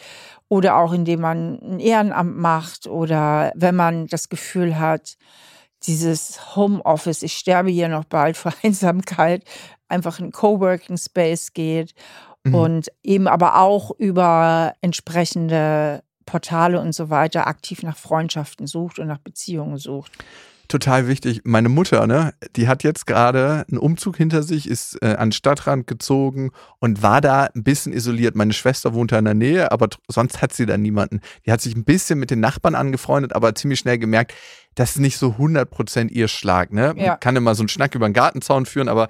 B: oder auch indem man ein Ehrenamt macht oder wenn man das Gefühl hat, dieses Homeoffice, ich sterbe hier noch bald vor Einsamkeit, einfach in Coworking Space geht mhm. und eben aber auch über entsprechende Portale und so weiter aktiv nach Freundschaften sucht und nach Beziehungen sucht
A: total wichtig. Meine Mutter, ne, die hat jetzt gerade einen Umzug hinter sich, ist äh, an den Stadtrand gezogen und war da ein bisschen isoliert. Meine Schwester wohnt da in der Nähe, aber sonst hat sie da niemanden. Die hat sich ein bisschen mit den Nachbarn angefreundet, aber ziemlich schnell gemerkt, das ist nicht so 100% ihr Schlag. Ne? Man ja. kann immer so einen Schnack über den Gartenzaun führen, aber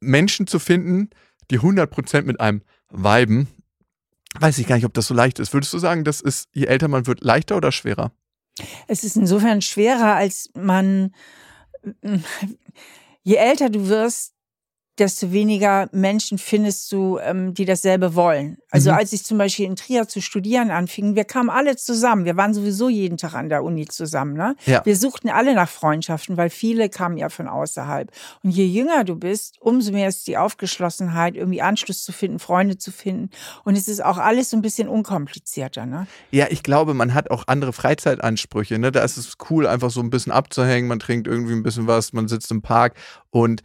A: Menschen zu finden, die 100% mit einem viben, weiß ich gar nicht, ob das so leicht ist. Würdest du sagen, das ist, je älter man wird, leichter oder schwerer?
B: Es ist insofern schwerer, als man, je älter du wirst, desto weniger Menschen findest du, ähm, die dasselbe wollen. Also mhm. als ich zum Beispiel in Trier zu studieren anfing, wir kamen alle zusammen. Wir waren sowieso jeden Tag an der Uni zusammen. Ne? Ja. Wir suchten alle nach Freundschaften, weil viele kamen ja von außerhalb. Und je jünger du bist, umso mehr ist die Aufgeschlossenheit, irgendwie Anschluss zu finden, Freunde zu finden. Und es ist auch alles so ein bisschen unkomplizierter. Ne?
A: Ja, ich glaube, man hat auch andere Freizeitansprüche. Ne? Da ist es cool, einfach so ein bisschen abzuhängen. Man trinkt irgendwie ein bisschen was, man sitzt im Park und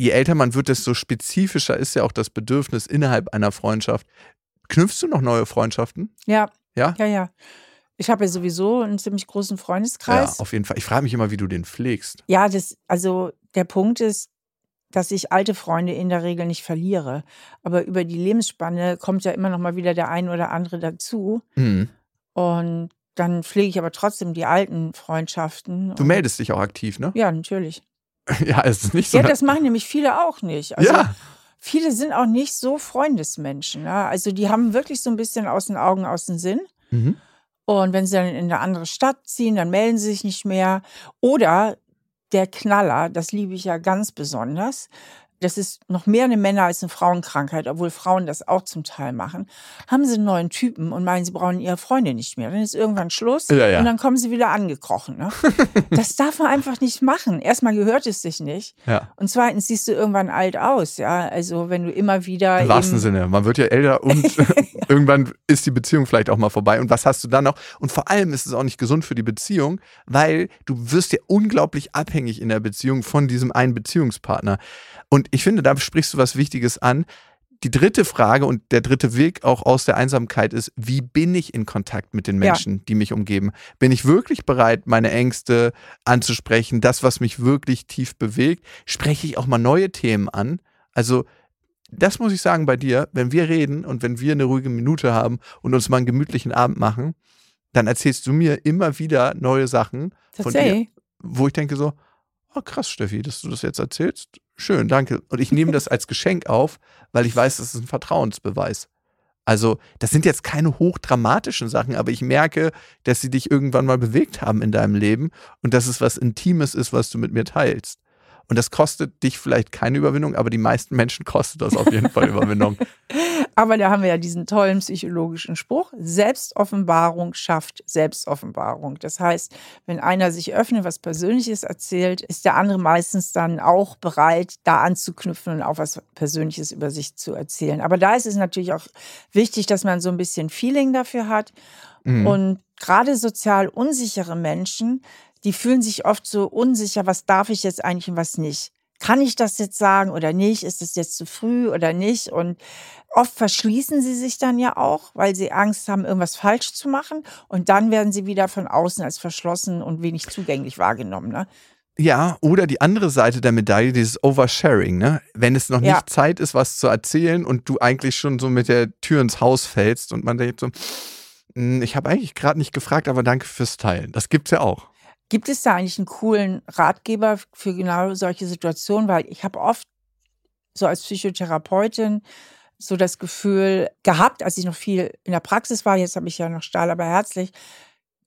A: je älter man wird, desto spezifischer ist ja auch das Bedürfnis innerhalb einer Freundschaft. Knüpfst du noch neue Freundschaften?
B: Ja. Ja? Ja, ja. Ich habe ja sowieso einen ziemlich großen Freundeskreis.
A: Ja, auf jeden Fall. Ich frage mich immer, wie du den pflegst.
B: Ja, das, also der Punkt ist, dass ich alte Freunde in der Regel nicht verliere. Aber über die Lebensspanne kommt ja immer noch mal wieder der ein oder andere dazu. Mhm. Und dann pflege ich aber trotzdem die alten Freundschaften.
A: Du meldest dich auch aktiv, ne?
B: Ja, natürlich.
A: Ja, es ist nicht so.
B: Ja, das machen nämlich viele auch nicht. Also, ja. Viele sind auch nicht so Freundesmenschen. Ja? Also die haben wirklich so ein bisschen aus den Augen, aus dem Sinn. Mhm. Und wenn sie dann in eine andere Stadt ziehen, dann melden sie sich nicht mehr. Oder der Knaller, das liebe ich ja ganz besonders, das ist noch mehr eine Männer- als eine Frauenkrankheit, obwohl Frauen das auch zum Teil machen, haben sie einen neuen Typen und meinen, sie brauchen ihre Freunde nicht mehr. Dann ist irgendwann Schluss ja, ja. und dann kommen sie wieder angekrochen. Ne? das darf man einfach nicht machen. Erstmal gehört es sich nicht. Ja. Und zweitens siehst du irgendwann alt aus. Ja, Also wenn du immer wieder.
A: Im wahrsten Sinne. Man wird ja älter und irgendwann ist die Beziehung vielleicht auch mal vorbei. Und was hast du dann noch? Und vor allem ist es auch nicht gesund für die Beziehung, weil du wirst ja unglaublich abhängig in der Beziehung von diesem einen Beziehungspartner. Und ich finde, da sprichst du was Wichtiges an. Die dritte Frage und der dritte Weg auch aus der Einsamkeit ist, wie bin ich in Kontakt mit den Menschen, ja. die mich umgeben? Bin ich wirklich bereit, meine Ängste anzusprechen, das, was mich wirklich tief bewegt? Spreche ich auch mal neue Themen an? Also, das muss ich sagen bei dir, wenn wir reden und wenn wir eine ruhige Minute haben und uns mal einen gemütlichen Abend machen, dann erzählst du mir immer wieder neue Sachen von dir, wo ich denke so, oh krass, Steffi, dass du das jetzt erzählst. Schön, danke. Und ich nehme das als Geschenk auf, weil ich weiß, das ist ein Vertrauensbeweis. Also, das sind jetzt keine hochdramatischen Sachen, aber ich merke, dass sie dich irgendwann mal bewegt haben in deinem Leben und dass es was Intimes ist, was du mit mir teilst. Und das kostet dich vielleicht keine Überwindung, aber die meisten Menschen kostet das auf jeden Fall Überwindung.
B: Aber da haben wir ja diesen tollen psychologischen Spruch, Selbstoffenbarung schafft Selbstoffenbarung. Das heißt, wenn einer sich öffnet, was Persönliches erzählt, ist der andere meistens dann auch bereit, da anzuknüpfen und auch was Persönliches über sich zu erzählen. Aber da ist es natürlich auch wichtig, dass man so ein bisschen Feeling dafür hat. Mhm. Und gerade sozial unsichere Menschen, die fühlen sich oft so unsicher, was darf ich jetzt eigentlich und was nicht. Kann ich das jetzt sagen oder nicht? Ist es jetzt zu früh oder nicht? Und oft verschließen sie sich dann ja auch, weil sie Angst haben, irgendwas falsch zu machen. Und dann werden sie wieder von außen als verschlossen und wenig zugänglich wahrgenommen. Ne?
A: Ja, oder die andere Seite der Medaille, dieses Oversharing, ne? Wenn es noch nicht ja. Zeit ist, was zu erzählen und du eigentlich schon so mit der Tür ins Haus fällst und man denkt so, hm, ich habe eigentlich gerade nicht gefragt, aber danke fürs Teilen. Das gibt's ja auch.
B: Gibt es da eigentlich einen coolen Ratgeber für genau solche Situationen? Weil ich habe oft so als Psychotherapeutin so das Gefühl gehabt, als ich noch viel in der Praxis war, jetzt habe ich ja noch Stahl, aber herzlich,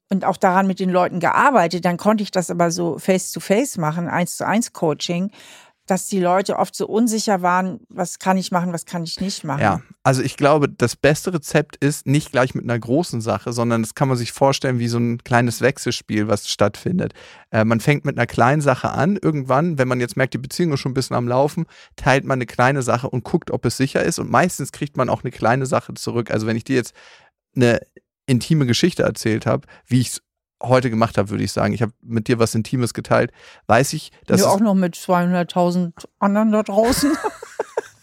B: und auch daran mit den Leuten gearbeitet, dann konnte ich das aber so face-to-face -face machen, eins zu eins Coaching dass die Leute oft so unsicher waren, was kann ich machen, was kann ich nicht machen.
A: Ja, also ich glaube, das beste Rezept ist nicht gleich mit einer großen Sache, sondern das kann man sich vorstellen wie so ein kleines Wechselspiel, was stattfindet. Äh, man fängt mit einer kleinen Sache an, irgendwann, wenn man jetzt merkt, die Beziehung ist schon ein bisschen am Laufen, teilt man eine kleine Sache und guckt, ob es sicher ist und meistens kriegt man auch eine kleine Sache zurück. Also wenn ich dir jetzt eine intime Geschichte erzählt habe, wie ich es heute gemacht habe, würde ich sagen. Ich habe mit dir was Intimes geteilt. Weiß ich, dass.
B: Ja, auch noch mit 200.000 anderen da draußen.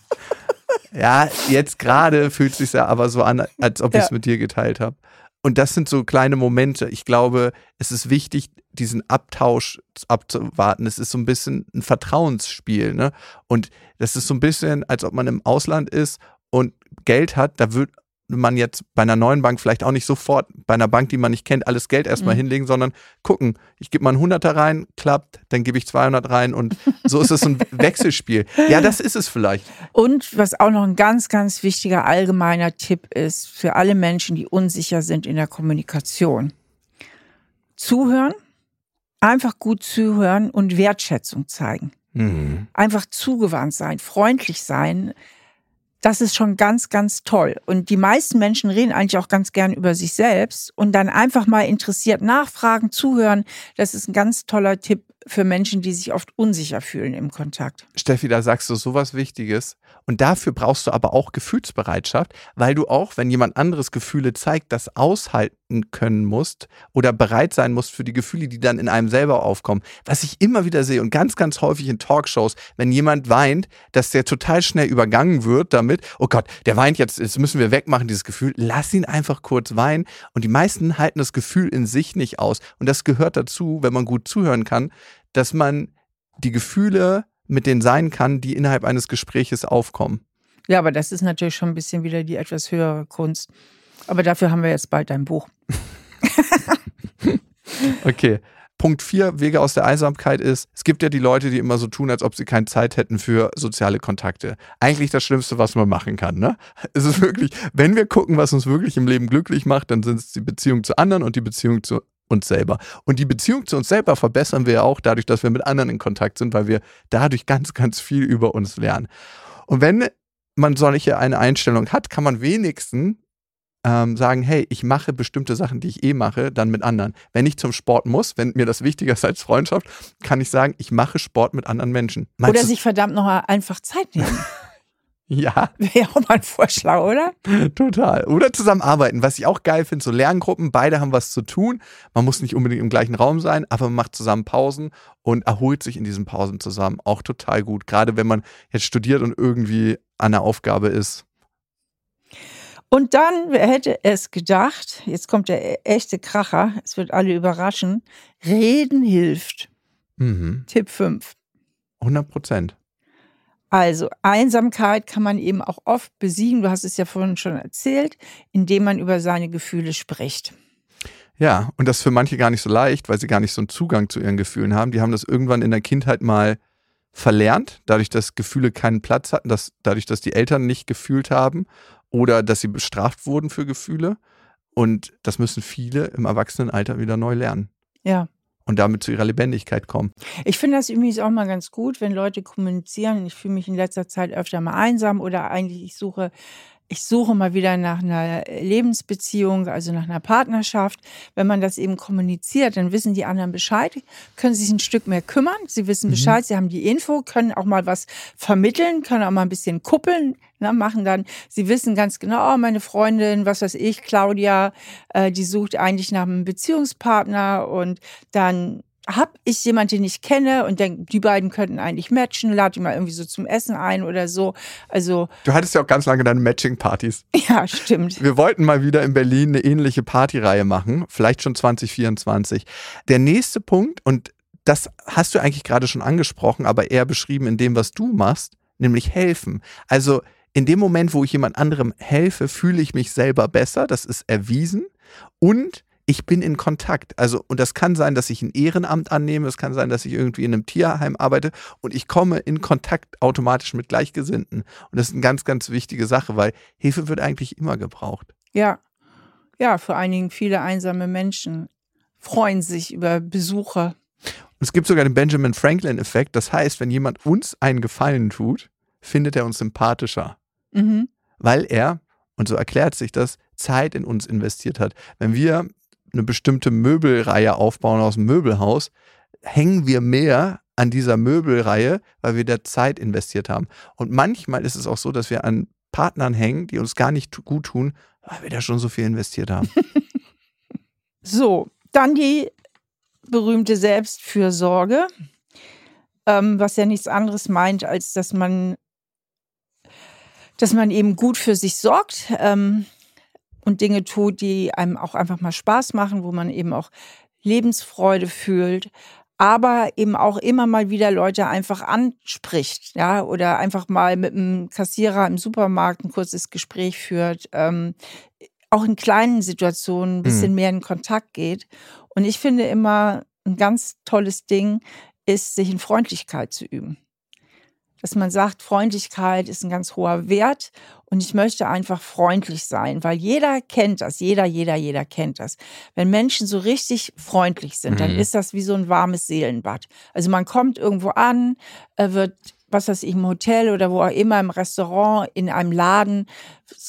A: ja, jetzt gerade fühlt es sich ja aber so an, als ob ich es mit dir geteilt habe. Und das sind so kleine Momente. Ich glaube, es ist wichtig, diesen Abtausch abzuwarten. Es ist so ein bisschen ein Vertrauensspiel. Ne? Und das ist so ein bisschen, als ob man im Ausland ist und Geld hat, da wird man jetzt bei einer neuen Bank vielleicht auch nicht sofort bei einer Bank, die man nicht kennt, alles Geld erstmal mhm. hinlegen, sondern gucken, ich gebe mal einen Hunderter rein, klappt, dann gebe ich 200 rein und so ist es ein Wechselspiel. Ja, das ist es vielleicht.
B: Und was auch noch ein ganz, ganz wichtiger allgemeiner Tipp ist für alle Menschen, die unsicher sind in der Kommunikation. zuhören, einfach gut zuhören und Wertschätzung zeigen.
A: Mhm.
B: Einfach zugewandt sein, freundlich sein. Das ist schon ganz, ganz toll. Und die meisten Menschen reden eigentlich auch ganz gern über sich selbst und dann einfach mal interessiert nachfragen, zuhören. Das ist ein ganz toller Tipp für Menschen, die sich oft unsicher fühlen im Kontakt.
A: Steffi, da sagst du sowas Wichtiges. Und dafür brauchst du aber auch Gefühlsbereitschaft, weil du auch, wenn jemand anderes Gefühle zeigt, das aushalten können musst oder bereit sein musst für die Gefühle, die dann in einem selber aufkommen. Was ich immer wieder sehe und ganz, ganz häufig in Talkshows, wenn jemand weint, dass der total schnell übergangen wird damit, oh Gott, der weint jetzt, jetzt müssen wir wegmachen, dieses Gefühl. Lass ihn einfach kurz weinen. Und die meisten halten das Gefühl in sich nicht aus. Und das gehört dazu, wenn man gut zuhören kann, dass man die Gefühle mit denen sein kann, die innerhalb eines Gespräches aufkommen.
B: Ja, aber das ist natürlich schon ein bisschen wieder die etwas höhere Kunst. Aber dafür haben wir jetzt bald ein Buch.
A: okay. Punkt 4, Wege aus der Einsamkeit ist, es gibt ja die Leute, die immer so tun, als ob sie keine Zeit hätten für soziale Kontakte. Eigentlich das Schlimmste, was man machen kann. Ne? Es ist wirklich, wenn wir gucken, was uns wirklich im Leben glücklich macht, dann sind es die Beziehung zu anderen und die Beziehung zu uns selber. Und die Beziehung zu uns selber verbessern wir ja auch dadurch, dass wir mit anderen in Kontakt sind, weil wir dadurch ganz, ganz viel über uns lernen. Und wenn man solche eine Einstellung hat, kann man wenigstens ähm, sagen, hey, ich mache bestimmte Sachen, die ich eh mache, dann mit anderen. Wenn ich zum Sport muss, wenn mir das wichtiger ist als Freundschaft, kann ich sagen, ich mache Sport mit anderen Menschen.
B: Meinst Oder sich verdammt noch einfach Zeit nehmen.
A: Ja.
B: Wäre auch mal ein Vorschlag, oder?
A: Total. Oder zusammenarbeiten, was ich auch geil finde, so Lerngruppen, beide haben was zu tun. Man muss nicht unbedingt im gleichen Raum sein, aber man macht zusammen Pausen und erholt sich in diesen Pausen zusammen. Auch total gut. Gerade wenn man jetzt studiert und irgendwie an der Aufgabe ist.
B: Und dann, wer hätte es gedacht, jetzt kommt der echte Kracher, es wird alle überraschen, Reden hilft.
A: Mhm.
B: Tipp 5.
A: 100 Prozent.
B: Also Einsamkeit kann man eben auch oft besiegen, du hast es ja vorhin schon erzählt, indem man über seine Gefühle spricht.
A: Ja, und das ist für manche gar nicht so leicht, weil sie gar nicht so einen Zugang zu ihren Gefühlen haben. Die haben das irgendwann in der Kindheit mal verlernt, dadurch, dass Gefühle keinen Platz hatten, dass, dadurch, dass die Eltern nicht gefühlt haben oder dass sie bestraft wurden für Gefühle. Und das müssen viele im Erwachsenenalter wieder neu lernen.
B: Ja
A: und damit zu ihrer Lebendigkeit kommen.
B: Ich finde das übrigens auch mal ganz gut, wenn Leute kommunizieren. Ich fühle mich in letzter Zeit öfter mal einsam oder eigentlich ich suche ich suche mal wieder nach einer Lebensbeziehung, also nach einer Partnerschaft. Wenn man das eben kommuniziert, dann wissen die anderen Bescheid, können sich ein Stück mehr kümmern. Sie wissen mhm. Bescheid, sie haben die Info, können auch mal was vermitteln, können auch mal ein bisschen kuppeln, ne, machen dann. Sie wissen ganz genau, oh, meine Freundin, was weiß ich, Claudia, äh, die sucht eigentlich nach einem Beziehungspartner und dann habe ich jemanden, den ich kenne und denke, die beiden könnten eigentlich matchen, lade die mal irgendwie so zum Essen ein oder so. Also
A: Du hattest ja auch ganz lange deine Matching-Partys.
B: Ja, stimmt.
A: Wir wollten mal wieder in Berlin eine ähnliche Partyreihe machen, vielleicht schon 2024. Der nächste Punkt, und das hast du eigentlich gerade schon angesprochen, aber eher beschrieben in dem, was du machst, nämlich helfen. Also in dem Moment, wo ich jemand anderem helfe, fühle ich mich selber besser, das ist erwiesen. Und ich bin in Kontakt. Also, und das kann sein, dass ich ein Ehrenamt annehme, es kann sein, dass ich irgendwie in einem Tierheim arbeite und ich komme in Kontakt automatisch mit Gleichgesinnten. Und das ist eine ganz, ganz wichtige Sache, weil Hilfe wird eigentlich immer gebraucht.
B: Ja. Ja, vor allen Dingen viele einsame Menschen freuen sich über Besucher.
A: Und es gibt sogar den Benjamin Franklin-Effekt. Das heißt, wenn jemand uns einen Gefallen tut, findet er uns sympathischer.
B: Mhm.
A: Weil er, und so erklärt sich das, Zeit in uns investiert hat. Wenn wir eine bestimmte Möbelreihe aufbauen aus dem Möbelhaus, hängen wir mehr an dieser Möbelreihe, weil wir da Zeit investiert haben. Und manchmal ist es auch so, dass wir an Partnern hängen, die uns gar nicht gut tun, weil wir da schon so viel investiert haben.
B: so, dann die berühmte Selbstfürsorge, ähm, was ja nichts anderes meint, als dass man, dass man eben gut für sich sorgt. Ähm, und Dinge tut, die einem auch einfach mal Spaß machen, wo man eben auch Lebensfreude fühlt, aber eben auch immer mal wieder Leute einfach anspricht, ja, oder einfach mal mit einem Kassierer im Supermarkt ein kurzes Gespräch führt, ähm, auch in kleinen Situationen ein bisschen mhm. mehr in Kontakt geht. Und ich finde immer ein ganz tolles Ding ist, sich in Freundlichkeit zu üben. Dass man sagt, Freundlichkeit ist ein ganz hoher Wert und ich möchte einfach freundlich sein, weil jeder kennt das, jeder, jeder, jeder kennt das. Wenn Menschen so richtig freundlich sind, mhm. dann ist das wie so ein warmes Seelenbad. Also man kommt irgendwo an, wird was weiß ich, im Hotel oder wo auch immer, im Restaurant, in einem Laden,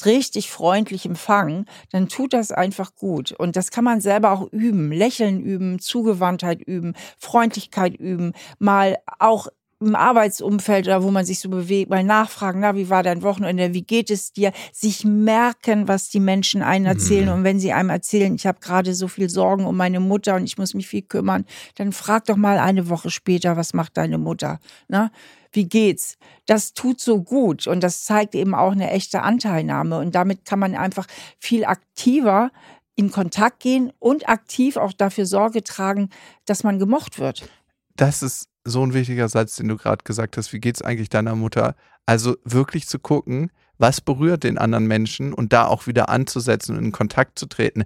B: richtig freundlich empfangen, dann tut das einfach gut. Und das kann man selber auch üben. Lächeln üben, Zugewandtheit üben, Freundlichkeit üben, mal auch im Arbeitsumfeld oder wo man sich so bewegt, mal nachfragen, na, wie war dein Wochenende, wie geht es dir, sich merken, was die Menschen einen erzählen mhm. und wenn sie einem erzählen, ich habe gerade so viel Sorgen um meine Mutter und ich muss mich viel kümmern, dann frag doch mal eine Woche später, was macht deine Mutter, na? Wie geht's? Das tut so gut und das zeigt eben auch eine echte Anteilnahme und damit kann man einfach viel aktiver in Kontakt gehen und aktiv auch dafür Sorge tragen, dass man gemocht wird.
A: Das ist so ein wichtiger Satz, den du gerade gesagt hast. Wie geht es eigentlich deiner Mutter? Also wirklich zu gucken, was berührt den anderen Menschen und da auch wieder anzusetzen und in Kontakt zu treten.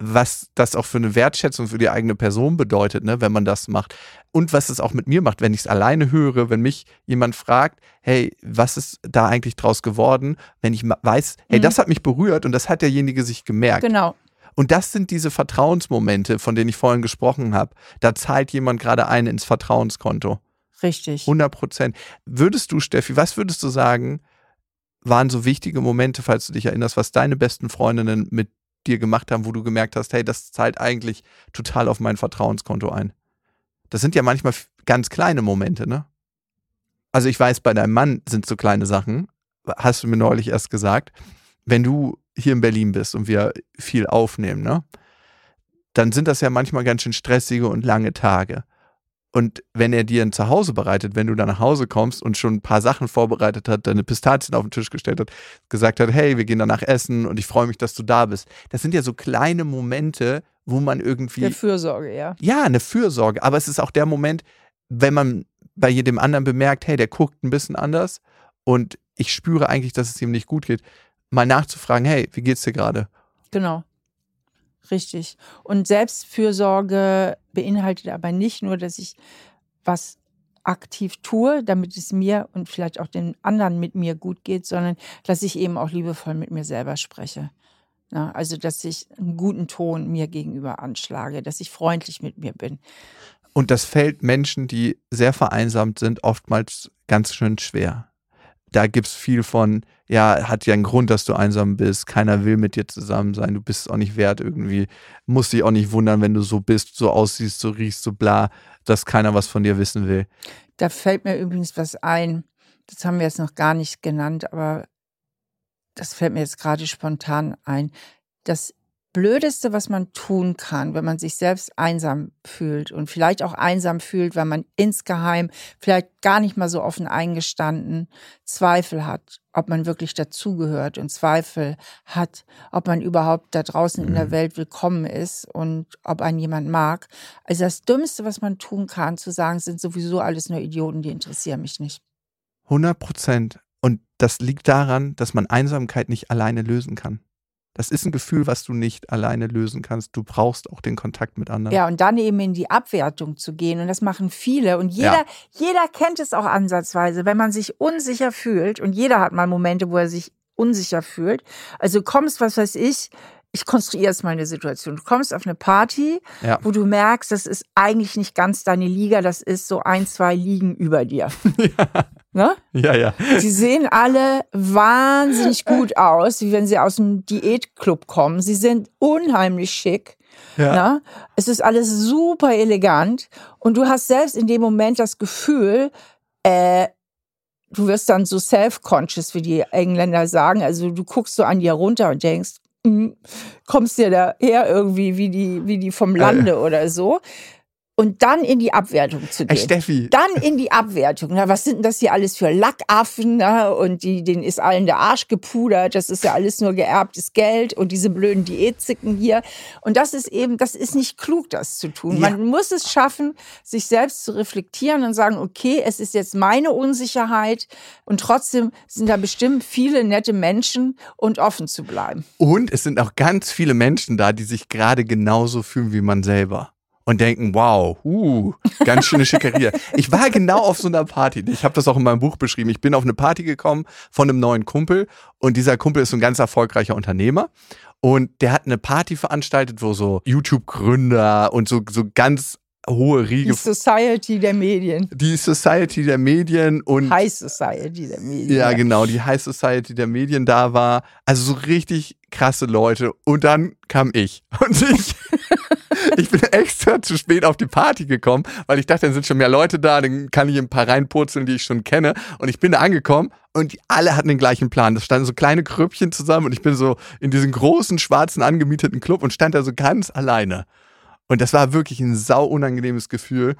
A: Was das auch für eine Wertschätzung für die eigene Person bedeutet, ne, wenn man das macht. Und was es auch mit mir macht, wenn ich es alleine höre, wenn mich jemand fragt, hey, was ist da eigentlich draus geworden? Wenn ich weiß, hey, mhm. das hat mich berührt und das hat derjenige sich gemerkt.
B: Genau.
A: Und das sind diese Vertrauensmomente, von denen ich vorhin gesprochen habe. Da zahlt jemand gerade ein ins Vertrauenskonto.
B: Richtig.
A: 100 Prozent. Würdest du, Steffi, was würdest du sagen, waren so wichtige Momente, falls du dich erinnerst, was deine besten Freundinnen mit dir gemacht haben, wo du gemerkt hast, hey, das zahlt eigentlich total auf mein Vertrauenskonto ein? Das sind ja manchmal ganz kleine Momente, ne? Also ich weiß, bei deinem Mann sind so kleine Sachen, hast du mir neulich erst gesagt. Wenn du hier in Berlin bist und wir viel aufnehmen, ne? Dann sind das ja manchmal ganz schön stressige und lange Tage. Und wenn er dir ein Zuhause bereitet, wenn du da nach Hause kommst und schon ein paar Sachen vorbereitet hat, deine Pistazien auf den Tisch gestellt hat, gesagt hat, hey, wir gehen danach essen und ich freue mich, dass du da bist. Das sind ja so kleine Momente, wo man irgendwie.
B: Eine Fürsorge, ja.
A: Ja, eine Fürsorge. Aber es ist auch der Moment, wenn man bei jedem anderen bemerkt, hey, der guckt ein bisschen anders und ich spüre eigentlich, dass es ihm nicht gut geht, mal nachzufragen, hey, wie geht's dir gerade?
B: Genau. Richtig. Und Selbstfürsorge beinhaltet aber nicht nur, dass ich was aktiv tue, damit es mir und vielleicht auch den anderen mit mir gut geht, sondern dass ich eben auch liebevoll mit mir selber spreche. Na, also, dass ich einen guten Ton mir gegenüber anschlage, dass ich freundlich mit mir bin.
A: Und das fällt Menschen, die sehr vereinsamt sind, oftmals ganz schön schwer da gibt es viel von, ja, hat ja einen Grund, dass du einsam bist, keiner will mit dir zusammen sein, du bist auch nicht wert irgendwie, musst dich auch nicht wundern, wenn du so bist, so aussiehst, so riechst, so bla, dass keiner was von dir wissen will.
B: Da fällt mir übrigens was ein, das haben wir jetzt noch gar nicht genannt, aber das fällt mir jetzt gerade spontan ein, dass Blödeste, was man tun kann, wenn man sich selbst einsam fühlt und vielleicht auch einsam fühlt, weil man insgeheim vielleicht gar nicht mal so offen eingestanden Zweifel hat, ob man wirklich dazugehört und Zweifel hat, ob man überhaupt da draußen in der mhm. Welt willkommen ist und ob einen jemand mag. Also das Dümmste, was man tun kann, zu sagen, sind sowieso alles nur Idioten, die interessieren mich nicht.
A: 100 Prozent. Und das liegt daran, dass man Einsamkeit nicht alleine lösen kann. Das ist ein Gefühl, was du nicht alleine lösen kannst. Du brauchst auch den Kontakt mit anderen.
B: Ja, und dann eben in die Abwertung zu gehen. Und das machen viele. Und jeder, ja. jeder kennt es auch ansatzweise, wenn man sich unsicher fühlt. Und jeder hat mal Momente, wo er sich unsicher fühlt. Also kommst, was weiß ich, ich konstruiere jetzt mal eine Situation. Du kommst auf eine Party, ja. wo du merkst, das ist eigentlich nicht ganz deine Liga, das ist so ein, zwei Ligen über dir. Ja.
A: Ne? Ja, ja.
B: Sie sehen alle wahnsinnig gut aus, wie wenn sie aus dem Diätclub kommen. Sie sind unheimlich schick. Ja. Ne? Es ist alles super elegant und du hast selbst in dem Moment das Gefühl, äh, du wirst dann so self-conscious, wie die Engländer sagen. Also du guckst so an dir runter und denkst, kommst dir daher irgendwie wie die, wie die vom Lande äh. oder so und dann in die Abwertung zu gehen. Ey,
A: Steffi.
B: Dann in die Abwertung. Na, was sind denn das hier alles für Lackaffen? Na? Und die, denen ist allen der Arsch gepudert. Das ist ja alles nur geerbtes Geld und diese blöden Diätzicken hier. Und das ist eben, das ist nicht klug, das zu tun. Ja. Man muss es schaffen, sich selbst zu reflektieren und sagen, okay, es ist jetzt meine Unsicherheit und trotzdem sind da bestimmt viele nette Menschen und offen zu bleiben.
A: Und es sind auch ganz viele Menschen da, die sich gerade genauso fühlen wie man selber. Und denken, wow, uh, ganz schöne Schickeria. ich war genau auf so einer Party. Ich habe das auch in meinem Buch beschrieben. Ich bin auf eine Party gekommen von einem neuen Kumpel und dieser Kumpel ist so ein ganz erfolgreicher Unternehmer und der hat eine Party veranstaltet, wo so YouTube-Gründer und so, so ganz hohe Riege.
B: Die Society der Medien.
A: Die Society der Medien und.
B: High Society der Medien.
A: Ja, genau, die High Society der Medien da war. Also so richtig krasse Leute. Und dann kam ich. Und ich, ich bin extra zu spät auf die Party gekommen, weil ich dachte, dann sind schon mehr Leute da, dann kann ich ein paar reinpurzeln, die ich schon kenne. Und ich bin da angekommen und die alle hatten den gleichen Plan. Das standen so kleine Krüppchen zusammen und ich bin so in diesen großen, schwarzen, angemieteten Club und stand da so ganz alleine. Und das war wirklich ein sau unangenehmes Gefühl.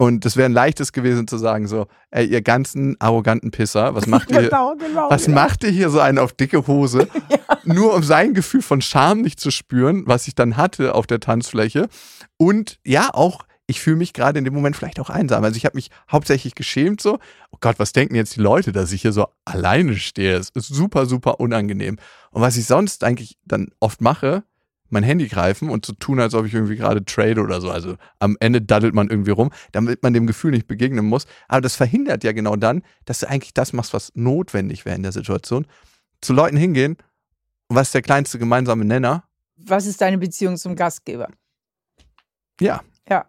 A: Und es wäre ein leichtes gewesen zu sagen, so, ey, ihr ganzen arroganten Pisser, was macht ihr, genau, genau, was genau. macht ihr hier so einen auf dicke Hose? ja. Nur um sein Gefühl von Scham nicht zu spüren, was ich dann hatte auf der Tanzfläche. Und ja, auch, ich fühle mich gerade in dem Moment vielleicht auch einsam. Also ich habe mich hauptsächlich geschämt so, oh Gott, was denken jetzt die Leute, dass ich hier so alleine stehe? Es ist super, super unangenehm. Und was ich sonst eigentlich dann oft mache, mein Handy greifen und zu so tun, als ob ich irgendwie gerade trade oder so. Also am Ende daddelt man irgendwie rum, damit man dem Gefühl nicht begegnen muss. Aber das verhindert ja genau dann, dass du eigentlich das machst, was notwendig wäre in der Situation. Zu Leuten hingehen, was ist der kleinste gemeinsame Nenner?
B: Was ist deine Beziehung zum Gastgeber?
A: Ja.
B: Ja.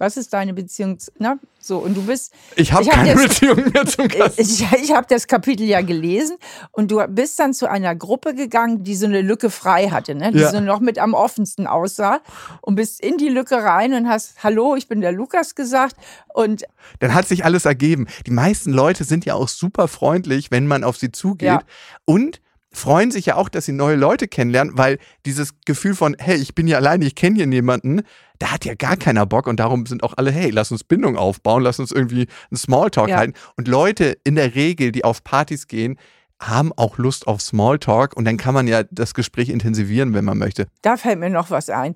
B: Was ist deine Beziehung? Na, so, und du bist.
A: Ich habe keine hab Beziehung mehr zum Gast.
B: Ich, ich habe das Kapitel ja gelesen und du bist dann zu einer Gruppe gegangen, die so eine Lücke frei hatte, ne? die ja. so noch mit am offensten aussah und bist in die Lücke rein und hast Hallo, ich bin der Lukas gesagt und
A: dann hat sich alles ergeben. Die meisten Leute sind ja auch super freundlich, wenn man auf sie zugeht ja. und freuen sich ja auch, dass sie neue Leute kennenlernen, weil dieses Gefühl von, hey, ich bin hier alleine, ich kenne hier niemanden, da hat ja gar keiner Bock und darum sind auch alle, hey, lass uns Bindung aufbauen, lass uns irgendwie einen Smalltalk ja. halten. Und Leute in der Regel, die auf Partys gehen, haben auch Lust auf Smalltalk und dann kann man ja das Gespräch intensivieren, wenn man möchte.
B: Da fällt mir noch was ein.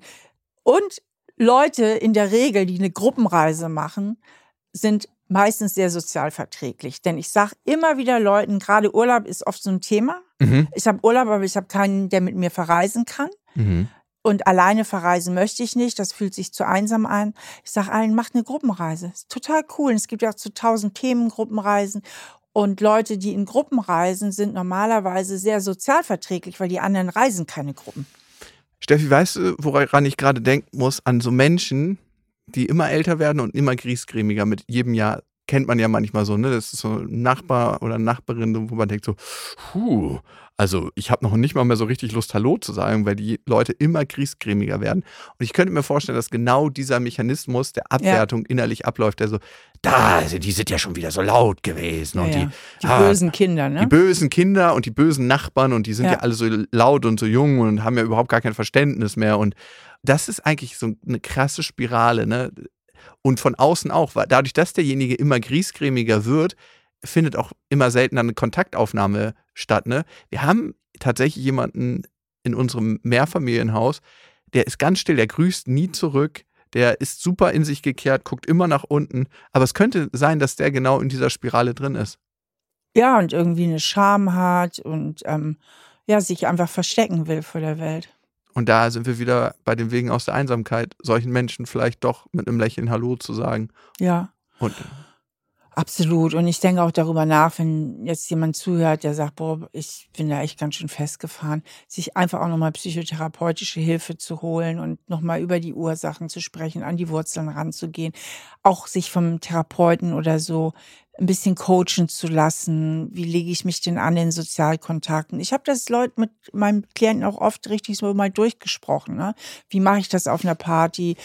B: Und Leute in der Regel, die eine Gruppenreise machen, sind meistens sehr sozial verträglich. Denn ich sage immer wieder Leuten, gerade Urlaub ist oft so ein Thema. Mhm. Ich habe Urlaub, aber ich habe keinen, der mit mir verreisen kann. Mhm. Und alleine verreisen möchte ich nicht. Das fühlt sich zu einsam an. Ich sage allen, macht eine Gruppenreise. Ist total cool. Und es gibt ja auch zu tausend Themen Gruppenreisen. Und Leute, die in Gruppen reisen, sind normalerweise sehr sozialverträglich, weil die anderen reisen keine Gruppen.
A: Steffi, weißt du, woran ich gerade denken muss? An so Menschen, die immer älter werden und immer griesgrämiger mit jedem Jahr. Kennt man ja manchmal so, ne? Das ist so ein Nachbar oder Nachbarin, wo man denkt so, puh, also ich habe noch nicht mal mehr so richtig Lust, Hallo zu sagen, weil die Leute immer griesgrämiger werden. Und ich könnte mir vorstellen, dass genau dieser Mechanismus der Abwertung ja. innerlich abläuft, der so, da, die sind ja schon wieder so laut gewesen.
B: Ja,
A: und
B: die, ja. die ah, bösen Kinder, ne?
A: Die bösen Kinder und die bösen Nachbarn und die sind ja. alle so laut und so jung und haben ja überhaupt gar kein Verständnis mehr. Und das ist eigentlich so eine krasse Spirale, ne? Und von außen auch, weil dadurch, dass derjenige immer griesgrämiger wird, findet auch immer seltener eine Kontaktaufnahme statt, ne? Wir haben tatsächlich jemanden in unserem Mehrfamilienhaus, der ist ganz still, der grüßt nie zurück, der ist super in sich gekehrt, guckt immer nach unten. Aber es könnte sein, dass der genau in dieser Spirale drin ist.
B: Ja, und irgendwie eine Scham hat und ähm, ja, sich einfach verstecken will vor der Welt.
A: Und da sind wir wieder bei den Wegen aus der Einsamkeit, solchen Menschen vielleicht doch mit einem Lächeln Hallo zu sagen.
B: Ja.
A: Und
B: Absolut. Und ich denke auch darüber nach, wenn jetzt jemand zuhört, der sagt, boah, ich bin da echt ganz schön festgefahren, sich einfach auch nochmal psychotherapeutische Hilfe zu holen und nochmal über die Ursachen zu sprechen, an die Wurzeln ranzugehen, auch sich vom Therapeuten oder so ein bisschen coachen zu lassen. Wie lege ich mich denn an den Sozialkontakten? Ich habe das Leute mit meinen Klienten auch oft richtig so mal durchgesprochen. Ne? Wie mache ich das auf einer Party?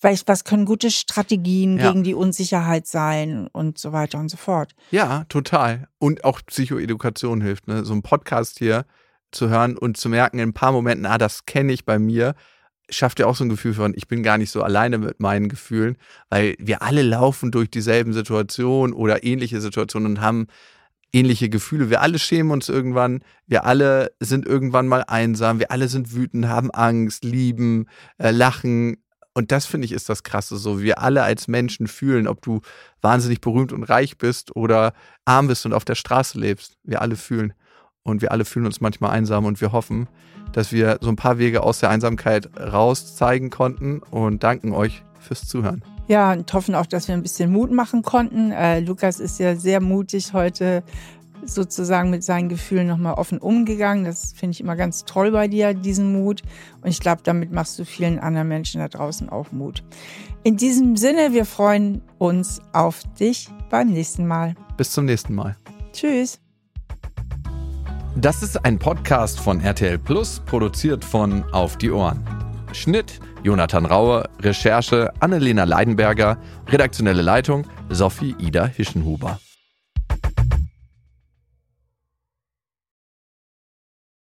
B: Was können gute Strategien ja. gegen die Unsicherheit sein und so weiter und so fort?
A: Ja, total. Und auch Psychoedukation hilft. Ne? So ein Podcast hier zu hören und zu merken in ein paar Momenten, ah, das kenne ich bei mir schafft ja auch so ein Gefühl von, ich bin gar nicht so alleine mit meinen Gefühlen, weil wir alle laufen durch dieselben Situationen oder ähnliche Situationen und haben ähnliche Gefühle. Wir alle schämen uns irgendwann, wir alle sind irgendwann mal einsam, wir alle sind wütend, haben Angst, lieben, äh, lachen. Und das finde ich ist das Krasse, so wir alle als Menschen fühlen, ob du wahnsinnig berühmt und reich bist oder arm bist und auf der Straße lebst. Wir alle fühlen. Und wir alle fühlen uns manchmal einsam und wir hoffen, dass wir so ein paar Wege aus der Einsamkeit raus zeigen konnten und danken euch fürs Zuhören.
B: Ja, und hoffen auch, dass wir ein bisschen Mut machen konnten. Äh, Lukas ist ja sehr mutig heute sozusagen mit seinen Gefühlen nochmal offen umgegangen. Das finde ich immer ganz toll bei dir, diesen Mut. Und ich glaube, damit machst du vielen anderen Menschen da draußen auch Mut. In diesem Sinne, wir freuen uns auf dich beim nächsten Mal.
A: Bis zum nächsten Mal.
B: Tschüss.
A: Das ist ein Podcast von RTL Plus, produziert von Auf die Ohren. Schnitt Jonathan Raue, Recherche Annelena Leidenberger, redaktionelle Leitung Sophie Ida Hischenhuber.